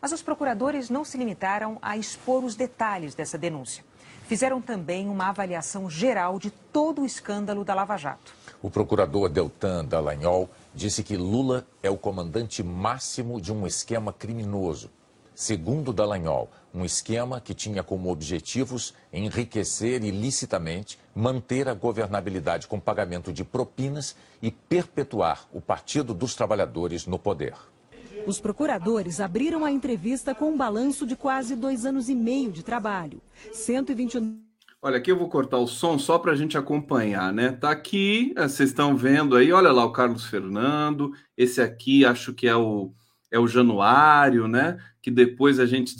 S14: Mas os procuradores não se limitaram a expor os detalhes dessa denúncia. Fizeram também uma avaliação geral de todo o escândalo da Lava Jato.
S13: O procurador Deltan Dallagnol disse que Lula é o comandante máximo de um esquema criminoso. Segundo Dallagnol, um esquema que tinha como objetivos enriquecer ilicitamente, manter a governabilidade com pagamento de propinas e perpetuar o Partido dos Trabalhadores no poder.
S17: Os procuradores abriram a entrevista com um balanço de quase dois anos e meio de trabalho. 129.
S12: Olha, aqui eu vou cortar o som só para a gente acompanhar, né? Tá aqui, eh, vocês estão vendo aí, olha lá o Carlos Fernando, esse aqui acho que é o é o Januário, né? Que depois a gente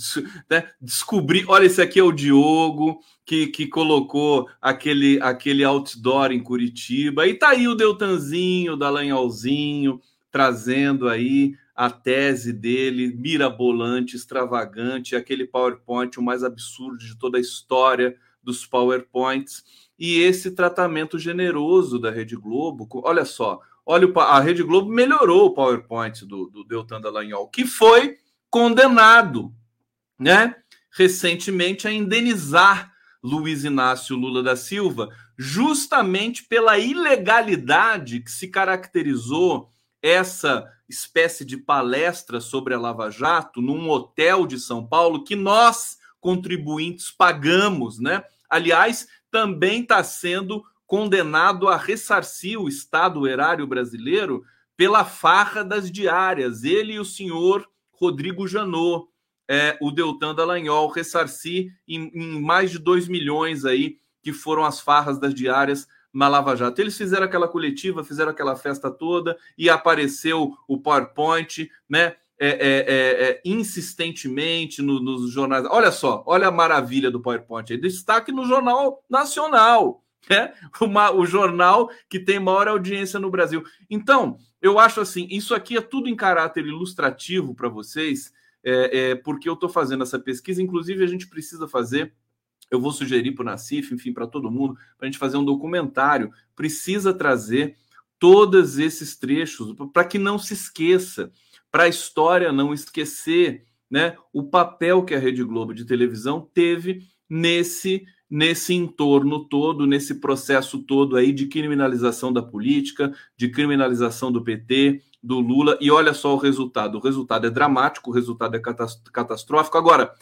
S12: né. Olha, esse aqui é o Diogo, que, que colocou aquele, aquele outdoor em Curitiba. E tá aí o Deltanzinho, o Dallagnolzinho, trazendo aí a tese dele, mirabolante, extravagante, aquele PowerPoint o mais absurdo de toda a história dos PowerPoints. E esse tratamento generoso da Rede Globo, olha só, Olha, a Rede Globo melhorou o PowerPoint do, do Deltan Dallagnol, que foi condenado, né, recentemente a indenizar Luiz Inácio Lula da Silva, justamente pela ilegalidade que se caracterizou essa espécie de palestra sobre a Lava Jato num hotel de São Paulo que nós contribuintes pagamos, né? Aliás, também está sendo condenado a ressarcir o Estado erário brasileiro pela farra das diárias. Ele e o senhor Rodrigo Janot, é, o Deltan Dallagnol, ressarcir em, em mais de 2 milhões aí, que foram as farras das diárias na Lava Jato. Eles fizeram aquela coletiva, fizeram aquela festa toda e apareceu o PowerPoint, né? É, é, é, é insistentemente no, nos jornais. Olha só, olha a maravilha do PowerPoint. Destaque no Jornal Nacional é uma, o jornal que tem maior audiência no Brasil. Então, eu acho assim, isso aqui é tudo em caráter ilustrativo para vocês, é, é, porque eu estou fazendo essa pesquisa. Inclusive, a gente precisa fazer. Eu vou sugerir para o Nacif, enfim, para todo mundo, para a gente fazer um documentário. Precisa trazer todos esses trechos para que não se esqueça, para a história não esquecer, né, o papel que a Rede Globo de televisão teve nesse nesse entorno todo, nesse processo todo aí de criminalização da política, de criminalização do PT, do Lula. E olha só o resultado. O resultado é dramático, o resultado é catastrófico. Agora,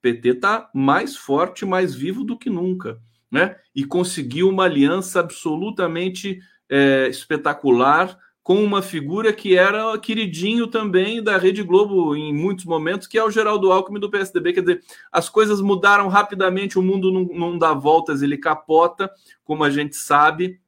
S12: PT está mais forte, mais vivo do que nunca, né? E conseguiu uma aliança absolutamente é, espetacular com uma figura que era queridinho também da Rede Globo em muitos momentos, que é o Geraldo Alckmin do PSDB. Quer dizer, as coisas mudaram rapidamente, o mundo não, não dá voltas, ele capota, como a gente sabe.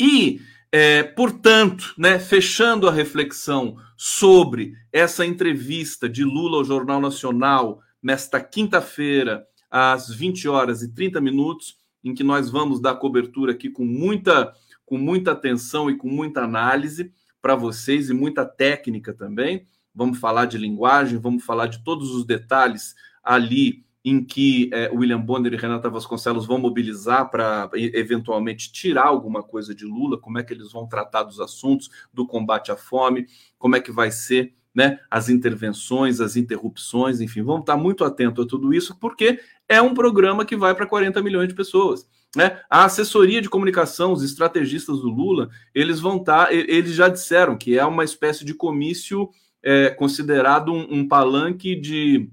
S12: E, é, portanto, né, fechando a reflexão sobre essa entrevista de Lula ao Jornal Nacional, nesta quinta-feira, às 20 horas e 30 minutos, em que nós vamos dar cobertura aqui com muita com muita atenção e com muita análise. para vocês e muita técnica também. Vamos falar de linguagem, vamos falar de todos os detalhes ali em que é, William Bonner e Renata Vasconcelos vão mobilizar para eventualmente tirar alguma coisa de Lula, como é que eles vão tratar dos assuntos do combate à fome, como é que vai ser né, as intervenções, as interrupções, enfim, vamos estar muito atentos a tudo isso, porque é um programa que vai para 40 milhões de pessoas. Né? A assessoria de comunicação, os estrategistas do Lula, eles vão estar, eles já disseram que é uma espécie de comício é, considerado um, um palanque de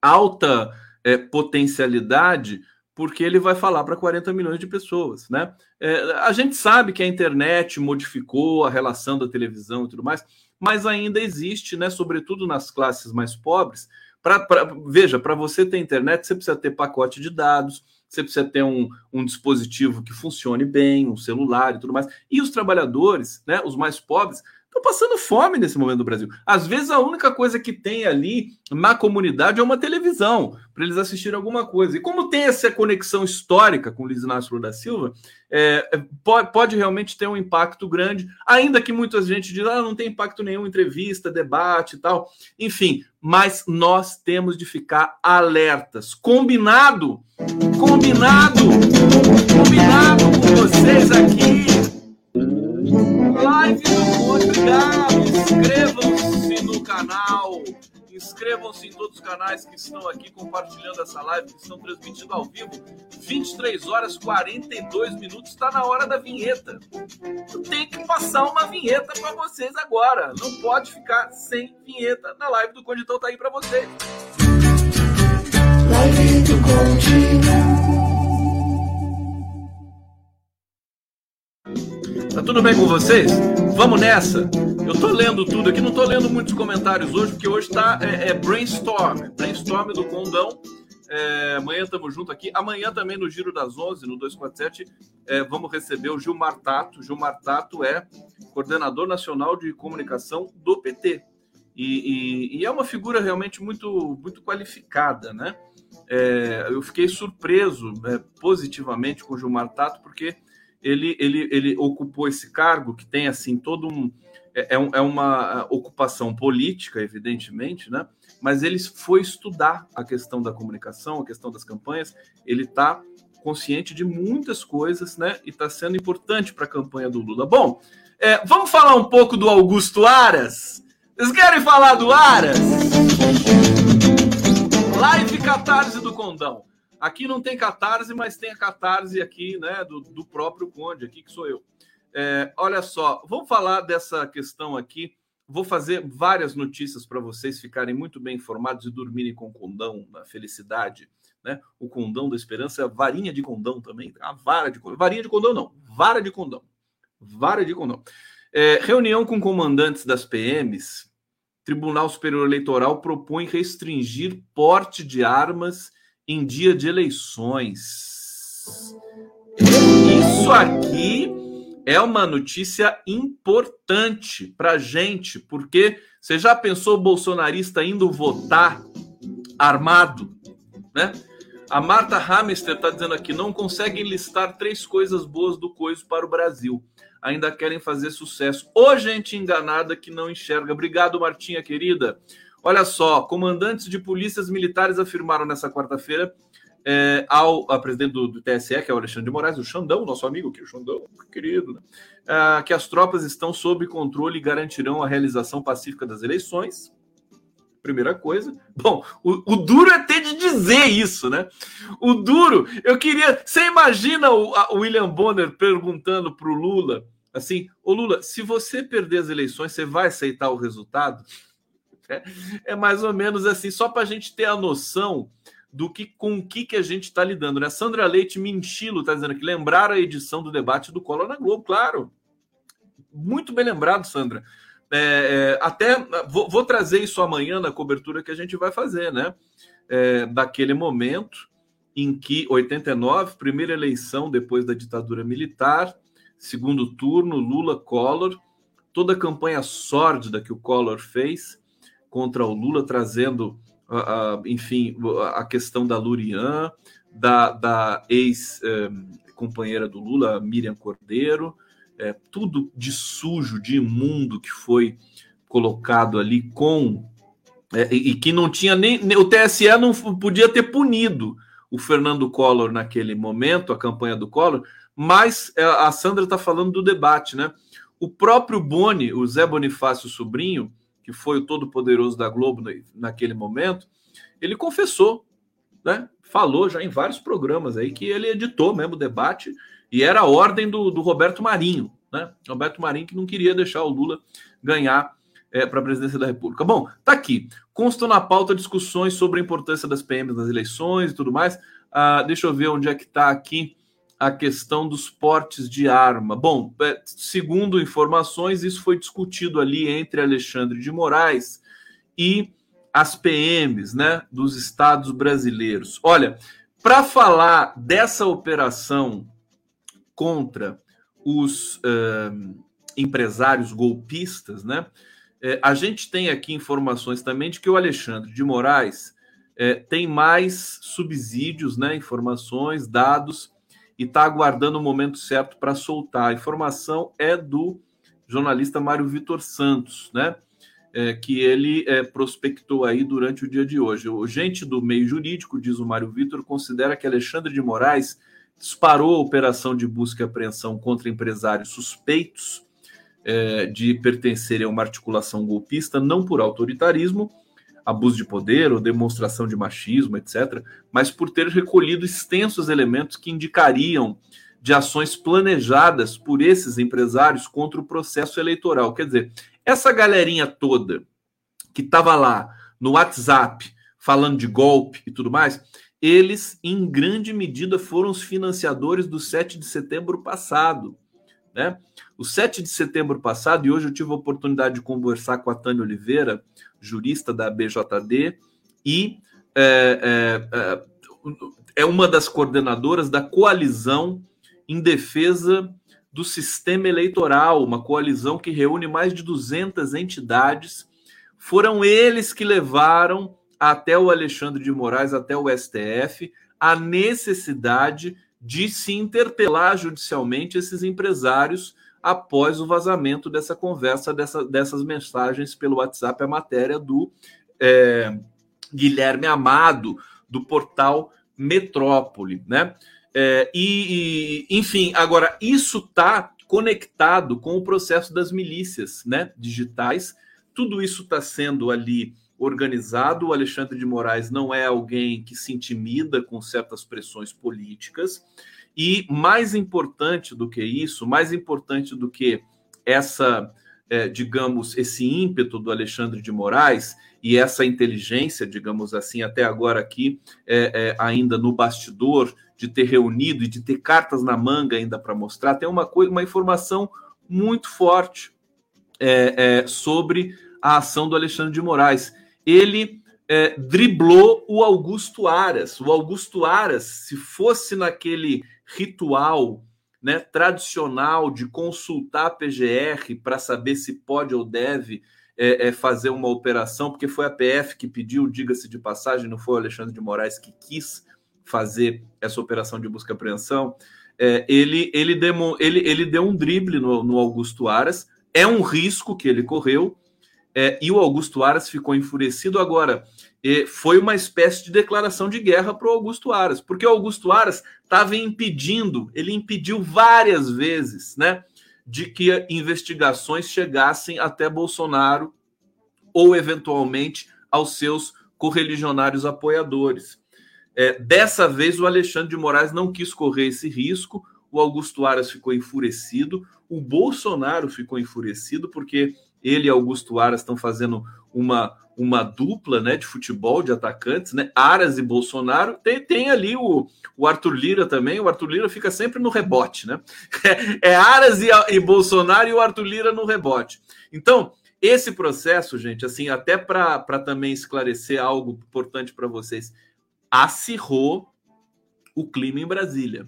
S12: alta é, potencialidade, porque ele vai falar para 40 milhões de pessoas, né? É, a gente sabe que a internet modificou a relação da televisão e tudo mais, mas ainda existe, né? Sobretudo nas classes mais pobres. Pra, pra veja, para você ter internet, você precisa ter pacote de dados, você precisa ter um, um dispositivo que funcione bem, um celular e tudo mais. E os trabalhadores, né? Os mais pobres, estão passando fome nesse momento do Brasil. Às vezes a única coisa que tem ali na comunidade é uma televisão para eles assistirem alguma coisa. E como tem essa conexão histórica com Luiz Inácio Lula da Silva, é, é pode, pode, realmente ter um impacto grande, ainda que muita gente diga, ah, não tem impacto nenhum, entrevista, debate e tal. Enfim, mas nós temos de ficar alertas. Combinado, combinado, combinado com vocês aqui Live do Conde Inscrevam-se no canal. Inscrevam-se em todos os canais que estão aqui compartilhando essa live, que estão transmitindo ao vivo. 23 horas 42 minutos, está na hora da vinheta. Tem que passar uma vinheta para vocês agora. Não pode ficar sem vinheta na live do Conde, então tá aí para vocês. Tá tudo bem com vocês? Vamos nessa. Eu tô lendo tudo aqui, não tô lendo muitos comentários hoje, porque hoje tá é, é brainstorm, brainstorm do Condão. É, amanhã estamos junto aqui. Amanhã também no Giro das 11, no 247, é, vamos receber o Gilmar Tato. Gilmar Tato é coordenador nacional de comunicação do PT. E, e, e é uma figura realmente muito, muito qualificada, né? É, eu fiquei surpreso é, positivamente com o Gilmar Tato, porque ele, ele, ele ocupou esse cargo que tem assim todo um é, é, é uma ocupação política, evidentemente, né? Mas ele foi estudar a questão da comunicação, a questão das campanhas. Ele está consciente de muitas coisas, né? E está sendo importante para a campanha do Lula. Bom, é, vamos falar um pouco do Augusto Aras. Vocês querem falar do Aras? Live Catarse do Condão. Aqui não tem catarse, mas tem a catarse aqui, né, do, do próprio Conde, aqui que sou eu. É, olha só, vamos falar dessa questão aqui. Vou fazer várias notícias para vocês ficarem muito bem informados e dormirem com condão na felicidade. Né? O condão da esperança a varinha de condão também. A vara de condão. Varinha de condão não, vara de condão. Vara de condão. É, reunião com comandantes das PMs. Tribunal Superior Eleitoral propõe restringir porte de armas em dia de eleições. Isso aqui é uma notícia importante para gente, porque você já pensou o bolsonarista indo votar armado, né? A Marta Hamster está dizendo aqui: não conseguem listar três coisas boas do coiso para o Brasil. Ainda querem fazer sucesso. Ô, gente enganada que não enxerga. Obrigado, Martinha, querida. Olha só, comandantes de polícias militares afirmaram nessa quarta-feira é, ao, ao, presidente do, do, TSE, que é o Alexandre de Moraes, o Xandão, nosso amigo aqui, o Xandão, querido, né? é, que as tropas estão sob controle e garantirão a realização pacífica das eleições. Primeira coisa. Bom, o, o, duro é ter de dizer isso, né? O duro, eu queria. Você imagina o, a, o William Bonner perguntando para o Lula assim: Ô Lula, se você perder as eleições, você vai aceitar o resultado? É, mais ou menos assim, só para a gente ter a noção do que com o que, que a gente está lidando. Né? Sandra Leite Minchilo está dizendo que lembraram a edição do debate do Collor na Globo, claro. Muito bem lembrado, Sandra. É, é, até vou, vou, trazer isso amanhã na cobertura que a gente vai fazer, né? É, daquele momento em que 89, primeira eleição depois da ditadura militar, segundo turno, Lula Collor, toda a campanha sórdida que o Collor fez contra o Lula, trazendo, uh, uh, enfim, a questão da Lurian, da, da ex-companheira do Lula, Miriam Cordeiro, é, tudo de sujo, de imundo que foi colocado ali com é, e, que não tinha nem o TSE não podia ter punido o Fernando Collor naquele momento, a campanha do Collor, mas a Sandra está falando do debate, né? O próprio Boni, o Zé Bonifácio Sobrinho, que foi o todo-poderoso da Globo naquele momento, ele confessou, né? Falou já em vários programas aí que ele editou mesmo o debate e era a ordem do, do Roberto Marinho, né? Roberto Marinho que não queria deixar o Lula ganhar é, para a presidência da República. Bom, tá aqui. Constam na pauta discussões sobre a importância das PMs nas eleições e tudo mais. Ah, deixa eu ver onde é que está aqui a questão dos portes de arma. Bom, é, segundo informações, isso foi discutido ali entre Alexandre de Moraes e as PMs né, dos estados brasileiros. Olha, para falar dessa operação contra os uh, empresários golpistas, né, é, a gente tem aqui informações também de que o Alexandre de Moraes é, tem mais subsídios, né, informações, dados e está aguardando o momento certo para soltar. A informação é do jornalista Mário Vitor Santos, né? É, que ele é, prospectou aí durante o dia de hoje. O gente do meio jurídico, diz o Mário Vitor, considera que Alexandre de Moraes disparou a operação de busca e apreensão contra empresários suspeitos é, de pertencerem a uma articulação golpista, não por autoritarismo, abuso de poder ou demonstração de machismo, etc., mas por ter recolhido extensos elementos que indicariam de ações planejadas por esses empresários contra o processo eleitoral. Quer dizer, essa galerinha toda que estava lá no WhatsApp falando de golpe e tudo mais, eles, em grande medida, foram os financiadores do 7 de setembro passado. Né? O 7 de setembro passado, e hoje eu tive a oportunidade de conversar com a Tânia Oliveira, jurista da BJD, e é, é, é, é uma das coordenadoras da coalizão em defesa do sistema eleitoral, uma coalizão que reúne mais de 200 entidades. Foram eles que levaram até o Alexandre de Moraes, até o STF, a necessidade de se interpelar judicialmente esses empresários após o vazamento dessa conversa, dessa, dessas mensagens pelo WhatsApp, a matéria do é, Guilherme Amado, do portal Metrópole, né? É, e, e, enfim, agora isso está conectado com o processo das milícias, né? Digitais. Tudo isso está sendo ali organizado. O Alexandre de Moraes não é alguém que se intimida com certas pressões políticas. E mais importante do que isso, mais importante do que essa, é, digamos, esse ímpeto do Alexandre de Moraes e essa inteligência, digamos assim, até agora aqui, é, é, ainda no bastidor, de ter reunido e de ter cartas na manga ainda para mostrar, tem uma coisa, uma informação muito forte é, é, sobre a ação do Alexandre de Moraes. Ele é, driblou o Augusto Aras. O Augusto Aras, se fosse naquele ritual né, tradicional de consultar a PGR para saber se pode ou deve é, é, fazer uma operação, porque foi a PF que pediu, diga-se de passagem, não foi o Alexandre de Moraes que quis fazer essa operação de busca e apreensão. É, ele, ele, demo, ele, ele deu um drible no, no Augusto Aras, é um risco que ele correu, é, e o Augusto Aras ficou enfurecido. Agora, foi uma espécie de declaração de guerra para o Augusto Aras, porque o Augusto Aras estava impedindo, ele impediu várias vezes, né, de que investigações chegassem até Bolsonaro ou eventualmente aos seus correligionários apoiadores. É, dessa vez, o Alexandre de Moraes não quis correr esse risco, o Augusto Aras ficou enfurecido, o Bolsonaro ficou enfurecido, porque ele e Augusto Aras estão fazendo uma uma dupla né, de futebol, de atacantes, né? Aras e Bolsonaro. Tem, tem ali o, o Arthur Lira também. O Arthur Lira fica sempre no rebote, né? É, é Aras e, e Bolsonaro e o Arthur Lira no rebote. Então, esse processo, gente, assim, até para também esclarecer algo importante para vocês, acirrou o clima em Brasília.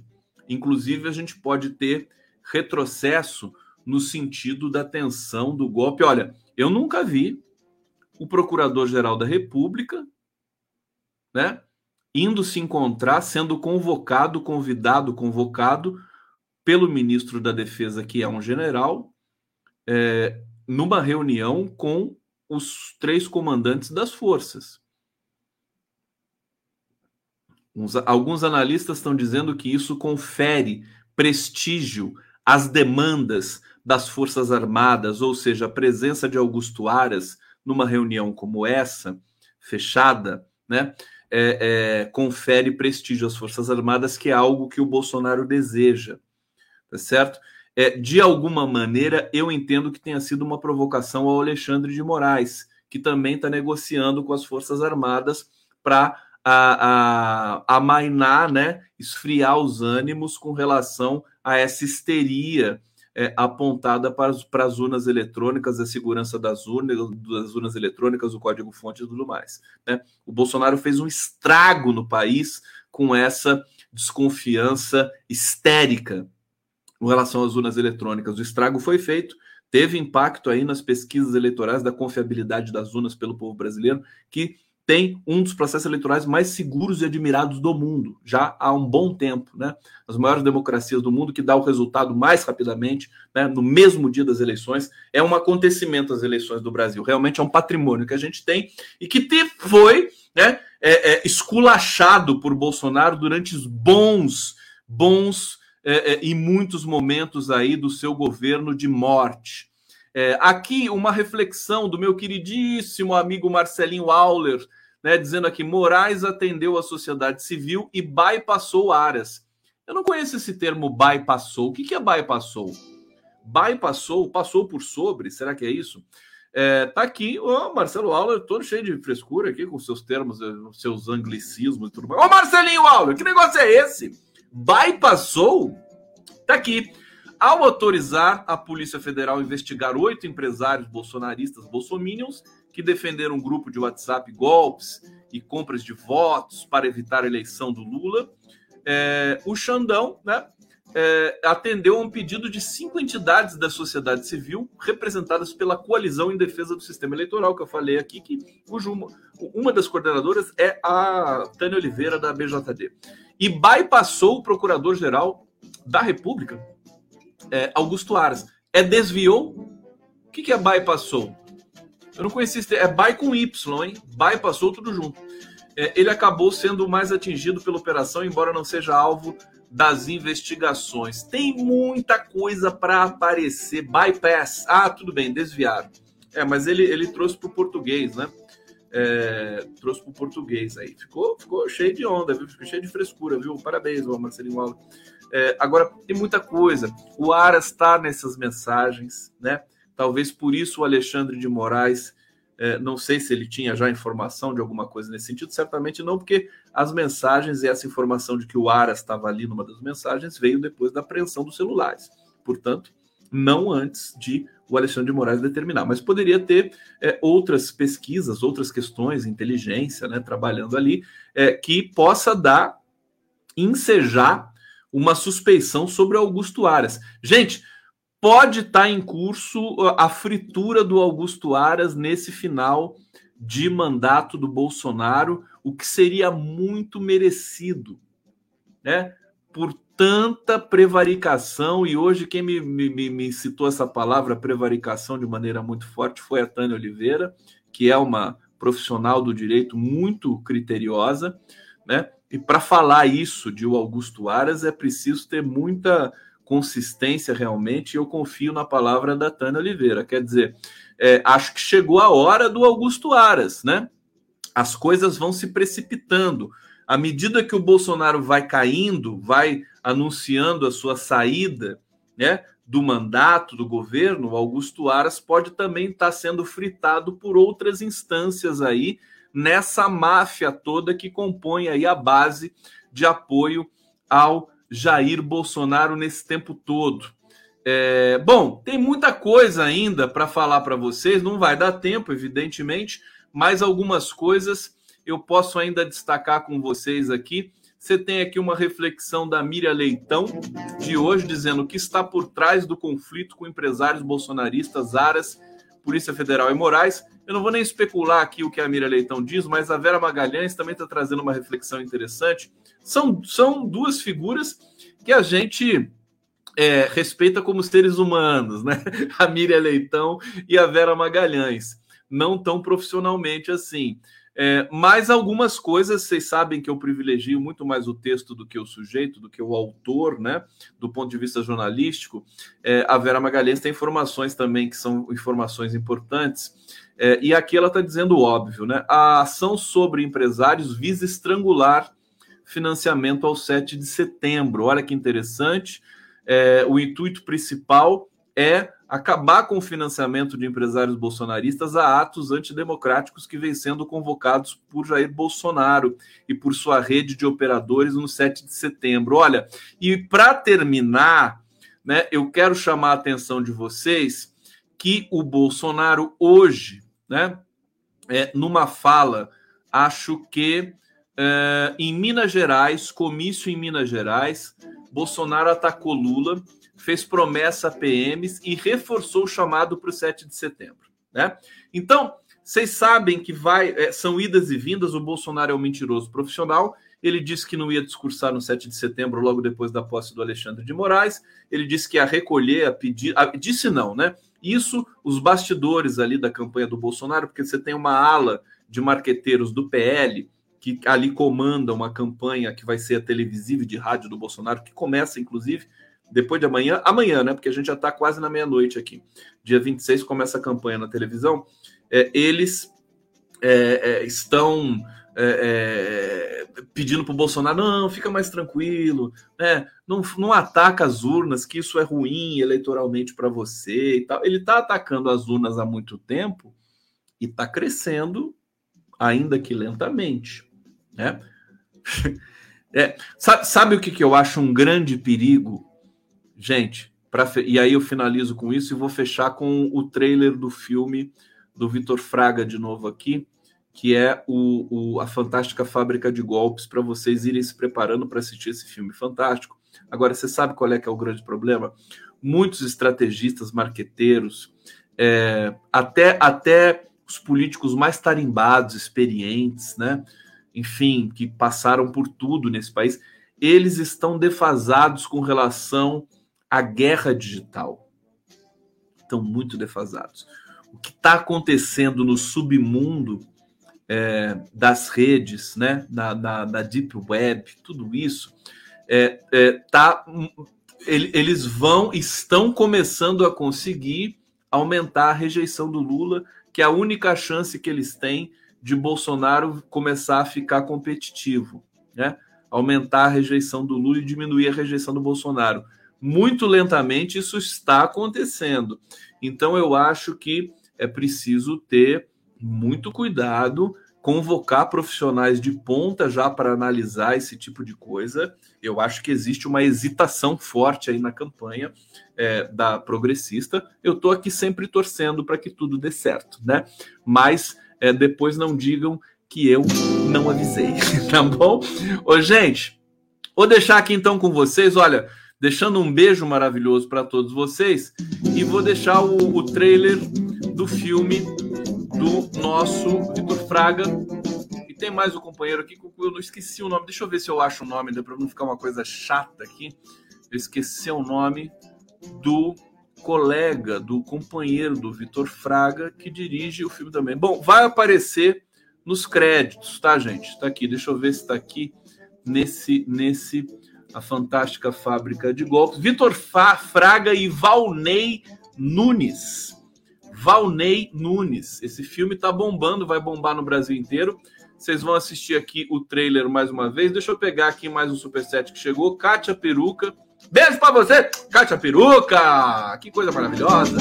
S12: Inclusive, a gente pode ter retrocesso no sentido da tensão do golpe. Olha, eu nunca vi o Procurador-Geral da República, né, indo se encontrar, sendo convocado, convidado, convocado pelo ministro da Defesa, que é um general, é, numa reunião com os três comandantes das forças. Uns, alguns analistas estão dizendo que isso confere prestígio às demandas das Forças Armadas, ou seja, a presença de Augusto Aras numa reunião como essa, fechada, né, é, é, confere prestígio às Forças Armadas, que é algo que o Bolsonaro deseja, tá certo? É, de alguma maneira, eu entendo que tenha sido uma provocação ao Alexandre de Moraes, que também está negociando com as Forças Armadas para amainar, né, esfriar os ânimos com relação a essa histeria é, apontada para, as, para as urnas eletrônicas, a segurança das urnas, das urnas eletrônicas, o código-fonte e tudo mais. Né? O Bolsonaro fez um estrago no país com essa desconfiança histérica com relação às urnas eletrônicas. O estrago foi feito, teve impacto aí nas pesquisas eleitorais da confiabilidade das urnas pelo povo brasileiro, que tem um dos processos eleitorais mais seguros e admirados do mundo, já há um bom tempo, né? As maiores democracias do mundo que dá o resultado mais rapidamente, né? no mesmo dia das eleições, é um acontecimento as eleições do Brasil. Realmente é um patrimônio que a gente tem e que te foi, né? É, é, esculachado por Bolsonaro durante bons, bons é, é, e muitos momentos aí do seu governo de morte. É, aqui uma reflexão do meu queridíssimo amigo Marcelinho Auler, né, dizendo aqui: Moraes atendeu a sociedade civil e bypassou áreas. Eu não conheço esse termo bypassou. O que, que é bypassou? Bypassou, passou por sobre, será que é isso? É, tá aqui o Marcelo Auler, todo cheio de frescura aqui com seus termos, eh, seus anglicismos e tudo mais. Ô Marcelinho Auler, que negócio é esse? Bypassou? Tá aqui. Ao autorizar a Polícia Federal investigar oito empresários bolsonaristas bolsominions que defenderam um grupo de WhatsApp golpes e compras de votos para evitar a eleição do Lula, é, o Xandão né, é, atendeu a um pedido de cinco entidades da sociedade civil representadas pela coalizão em defesa do sistema eleitoral, que eu falei aqui, que uma das coordenadoras é a Tânia Oliveira, da BJD. E bypassou o procurador-geral da República, é, Augusto Aras. É desviou? O que, que é bypassou? Eu não conheci esse É by com Y, hein? Bypassou tudo junto. É, ele acabou sendo mais atingido pela operação, embora não seja alvo das investigações. Tem muita coisa para aparecer. Bypass. Ah, tudo bem, desviaram. É, mas ele, ele trouxe para o português, né? É, trouxe para o português aí. Ficou, ficou cheio de onda, viu? Ficou cheio de frescura, viu? Parabéns, Marcelinho Alves. É, agora, tem muita coisa. O Aras está nessas mensagens, né? Talvez por isso o Alexandre de Moraes, é, não sei se ele tinha já informação de alguma coisa nesse sentido, certamente não, porque as mensagens e essa informação de que o Aras estava ali numa das mensagens veio depois da apreensão dos celulares. Portanto, não antes de o Alexandre de Moraes determinar. Mas poderia ter é, outras pesquisas, outras questões, inteligência, né, trabalhando ali, é, que possa dar, ensejar uma suspeição sobre Augusto Aras. Gente, pode estar tá em curso uh, a fritura do Augusto Aras nesse final de mandato do Bolsonaro, o que seria muito merecido, né? Por tanta prevaricação, e hoje quem me, me, me citou essa palavra prevaricação de maneira muito forte foi a Tânia Oliveira, que é uma profissional do direito muito criteriosa, né? E para falar isso de o Augusto Aras é preciso ter muita consistência realmente, e eu confio na palavra da Tânia Oliveira. Quer dizer, é, acho que chegou a hora do Augusto Aras, né? As coisas vão se precipitando. À medida que o Bolsonaro vai caindo, vai anunciando a sua saída, né? Do mandato do governo, Augusto Aras pode também estar sendo fritado por outras instâncias aí, nessa máfia toda que compõe aí a base de apoio ao Jair Bolsonaro nesse tempo todo. É, bom, tem muita coisa ainda para falar para vocês, não vai dar tempo, evidentemente, mas algumas coisas eu posso ainda destacar com vocês aqui. Você tem aqui uma reflexão da Miriam Leitão, de hoje, dizendo que está por trás do conflito com empresários bolsonaristas, Aras, Polícia Federal e Moraes. Eu não vou nem especular aqui o que a Mira Leitão diz, mas a Vera Magalhães também está trazendo uma reflexão interessante. São, são duas figuras que a gente é, respeita como seres humanos, né? A Miriam Leitão e a Vera Magalhães. Não tão profissionalmente assim. É, mas algumas coisas, vocês sabem que eu privilegio muito mais o texto do que o sujeito, do que o autor, né? Do ponto de vista jornalístico. É, a Vera Magalhães tem informações também que são informações importantes. É, e aqui ela está dizendo óbvio, né? A ação sobre empresários visa estrangular financiamento ao 7 de setembro. Olha que interessante. É, o intuito principal é acabar com o financiamento de empresários bolsonaristas a atos antidemocráticos que vêm sendo convocados por Jair Bolsonaro e por sua rede de operadores no 7 de setembro. Olha, e para terminar, né, eu quero chamar a atenção de vocês que o Bolsonaro hoje, né, é, numa fala, acho que é, em Minas Gerais, comício em Minas Gerais, Bolsonaro atacou Lula fez promessa a PMs e reforçou o chamado para o 7 de setembro. Né? Então, vocês sabem que vai, é, são idas e vindas, o Bolsonaro é um mentiroso profissional. Ele disse que não ia discursar no 7 de setembro, logo depois da posse do Alexandre de Moraes. Ele disse que ia recolher, a pedir. A, disse não, né? Isso, os bastidores ali da campanha do Bolsonaro, porque você tem uma ala de marqueteiros do PL que ali comanda uma campanha que vai ser a televisiva de rádio do Bolsonaro, que começa, inclusive, depois de amanhã, amanhã, né? Porque a gente já está quase na meia-noite aqui. Dia 26 começa a campanha na televisão. É, eles é, é, estão é, é, pedindo para o Bolsonaro: não, fica mais tranquilo, né? não, não ataca as urnas, que isso é ruim eleitoralmente para você e tal. Ele está atacando as urnas há muito tempo e está crescendo, ainda que lentamente. Né? É, sabe, sabe, o que, que eu acho um grande perigo Gente, e aí eu finalizo com isso e vou fechar com o trailer do filme do Vitor Fraga de novo aqui, que é o, o a Fantástica Fábrica de Golpes, para vocês irem se preparando para assistir esse filme fantástico. Agora, você sabe qual é que é o grande problema? Muitos estrategistas, marqueteiros, é, até, até os políticos mais tarimbados, experientes, né? enfim, que passaram por tudo nesse país, eles estão defasados com relação a guerra digital. Estão muito defasados. O que está acontecendo no submundo é, das redes, né, da, da, Deep Web, tudo isso, é, é, tá, eles vão, estão começando a conseguir aumentar a rejeição do Lula, que é a única chance que eles têm de Bolsonaro começar a ficar competitivo, né? Aumentar a rejeição do Lula e diminuir a rejeição do Bolsonaro muito lentamente isso está acontecendo. Então eu acho que é preciso ter muito cuidado, convocar profissionais de ponta já para analisar esse tipo de coisa. Eu acho que existe uma hesitação forte aí na campanha é, da progressista. Eu estou aqui sempre torcendo para que tudo dê certo, né? Mas é, depois não digam que eu não avisei, tá bom? Ô, gente, vou deixar aqui então com vocês, olha deixando um beijo maravilhoso para todos vocês e vou deixar o, o trailer do filme do nosso Vitor Fraga. E tem mais um companheiro aqui, eu não esqueci o nome. Deixa eu ver se eu acho o nome, para não ficar uma coisa chata aqui. Eu esqueci o nome do colega, do companheiro do Vitor Fraga, que dirige o filme também. Bom, vai aparecer nos créditos, tá, gente? Está aqui, deixa eu ver se está aqui nesse, nesse a Fantástica Fábrica de Golpes. Vitor Fraga e Valnei Nunes. Valnei Nunes. Esse filme tá bombando, vai bombar no Brasil inteiro. Vocês vão assistir aqui o trailer mais uma vez. Deixa eu pegar aqui mais um superset que chegou. Kátia Peruca. Beijo para você, Kátia Peruca! Que coisa maravilhosa.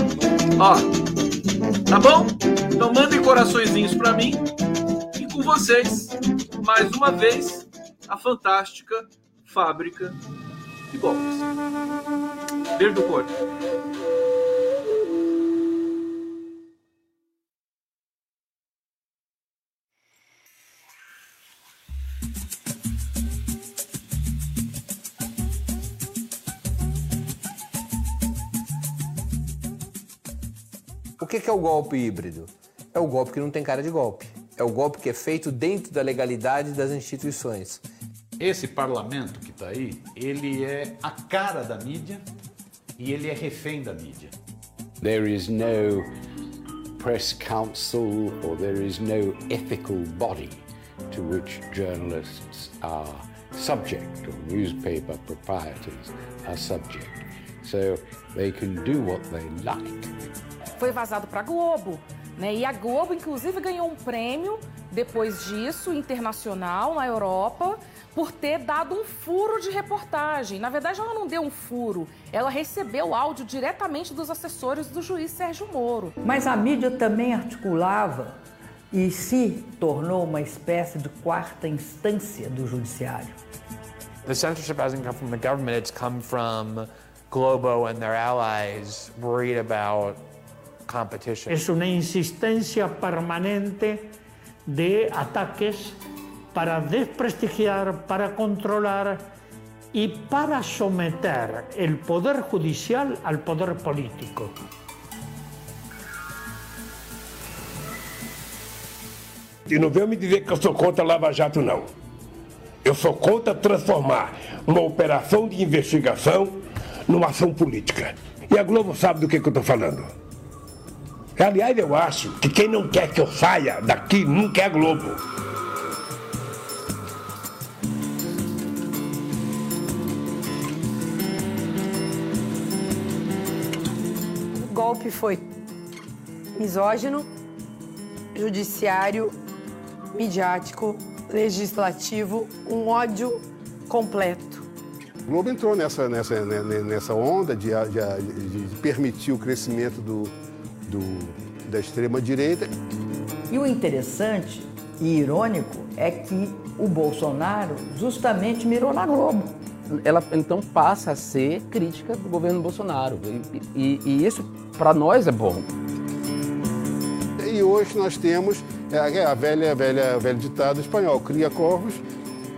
S12: Ó, tá bom? Então mandem coraçõezinhos para mim. E com vocês, mais uma vez, a fantástica fábrica de golpes. Beijo do corpo.
S1: O que é o golpe híbrido? É o golpe que não tem cara de golpe. É o golpe que é feito dentro da legalidade das instituições.
S2: Esse parlamento que está aí, ele é a cara da mídia e ele é refém da mídia.
S3: There is no press council or there is no ethical body to which journalists are subject or newspaper proprietors are subject. So they can do what they like.
S4: Foi vazado para a Globo. Né? E a Globo, inclusive, ganhou um prêmio depois disso, internacional, na Europa, por ter dado um furo de reportagem. Na verdade, ela não deu um furo, ela recebeu o áudio diretamente dos assessores do juiz Sérgio Moro.
S5: Mas a mídia também articulava e se tornou uma espécie de quarta instância do judiciário.
S6: The censorship hasn't come from the government, it's come from Globo and their allies worried about competition.
S7: Es una insistencia permanente de ataques para desprestigiar, para controlar y para someter el poder judicial al poder político.
S8: E não venham me dizer que eu sou contra Lava Jato, não. Eu sou contra transformar uma operação de investigação numa ação política. E a Globo sabe do que eu estou falando. Aliás, eu acho que quem não quer que eu saia daqui nunca é Globo.
S9: O golpe foi misógino, judiciário, midiático, legislativo, um ódio completo.
S10: O Globo entrou nessa, nessa, né, né, nessa onda de, de, de permitir o crescimento do, do, da extrema-direita.
S5: E o interessante e irônico é que o Bolsonaro justamente mirou na Globo.
S11: Ela então passa a ser crítica do governo Bolsonaro. E, e, e isso, para nós, é bom.
S10: E hoje nós temos é, a velha, velha, velho ditado espanhol: cria corvos,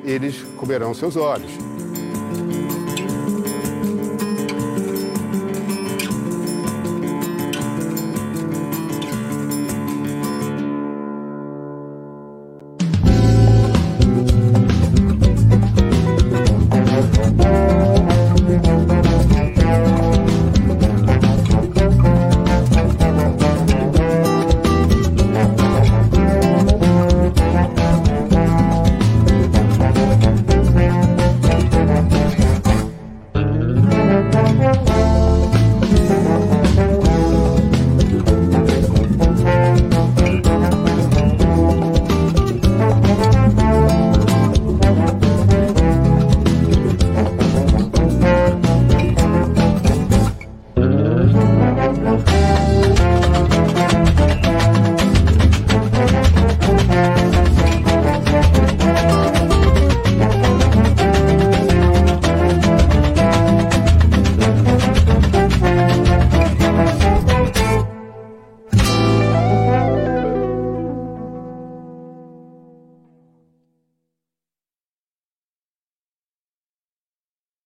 S10: eles comerão seus olhos.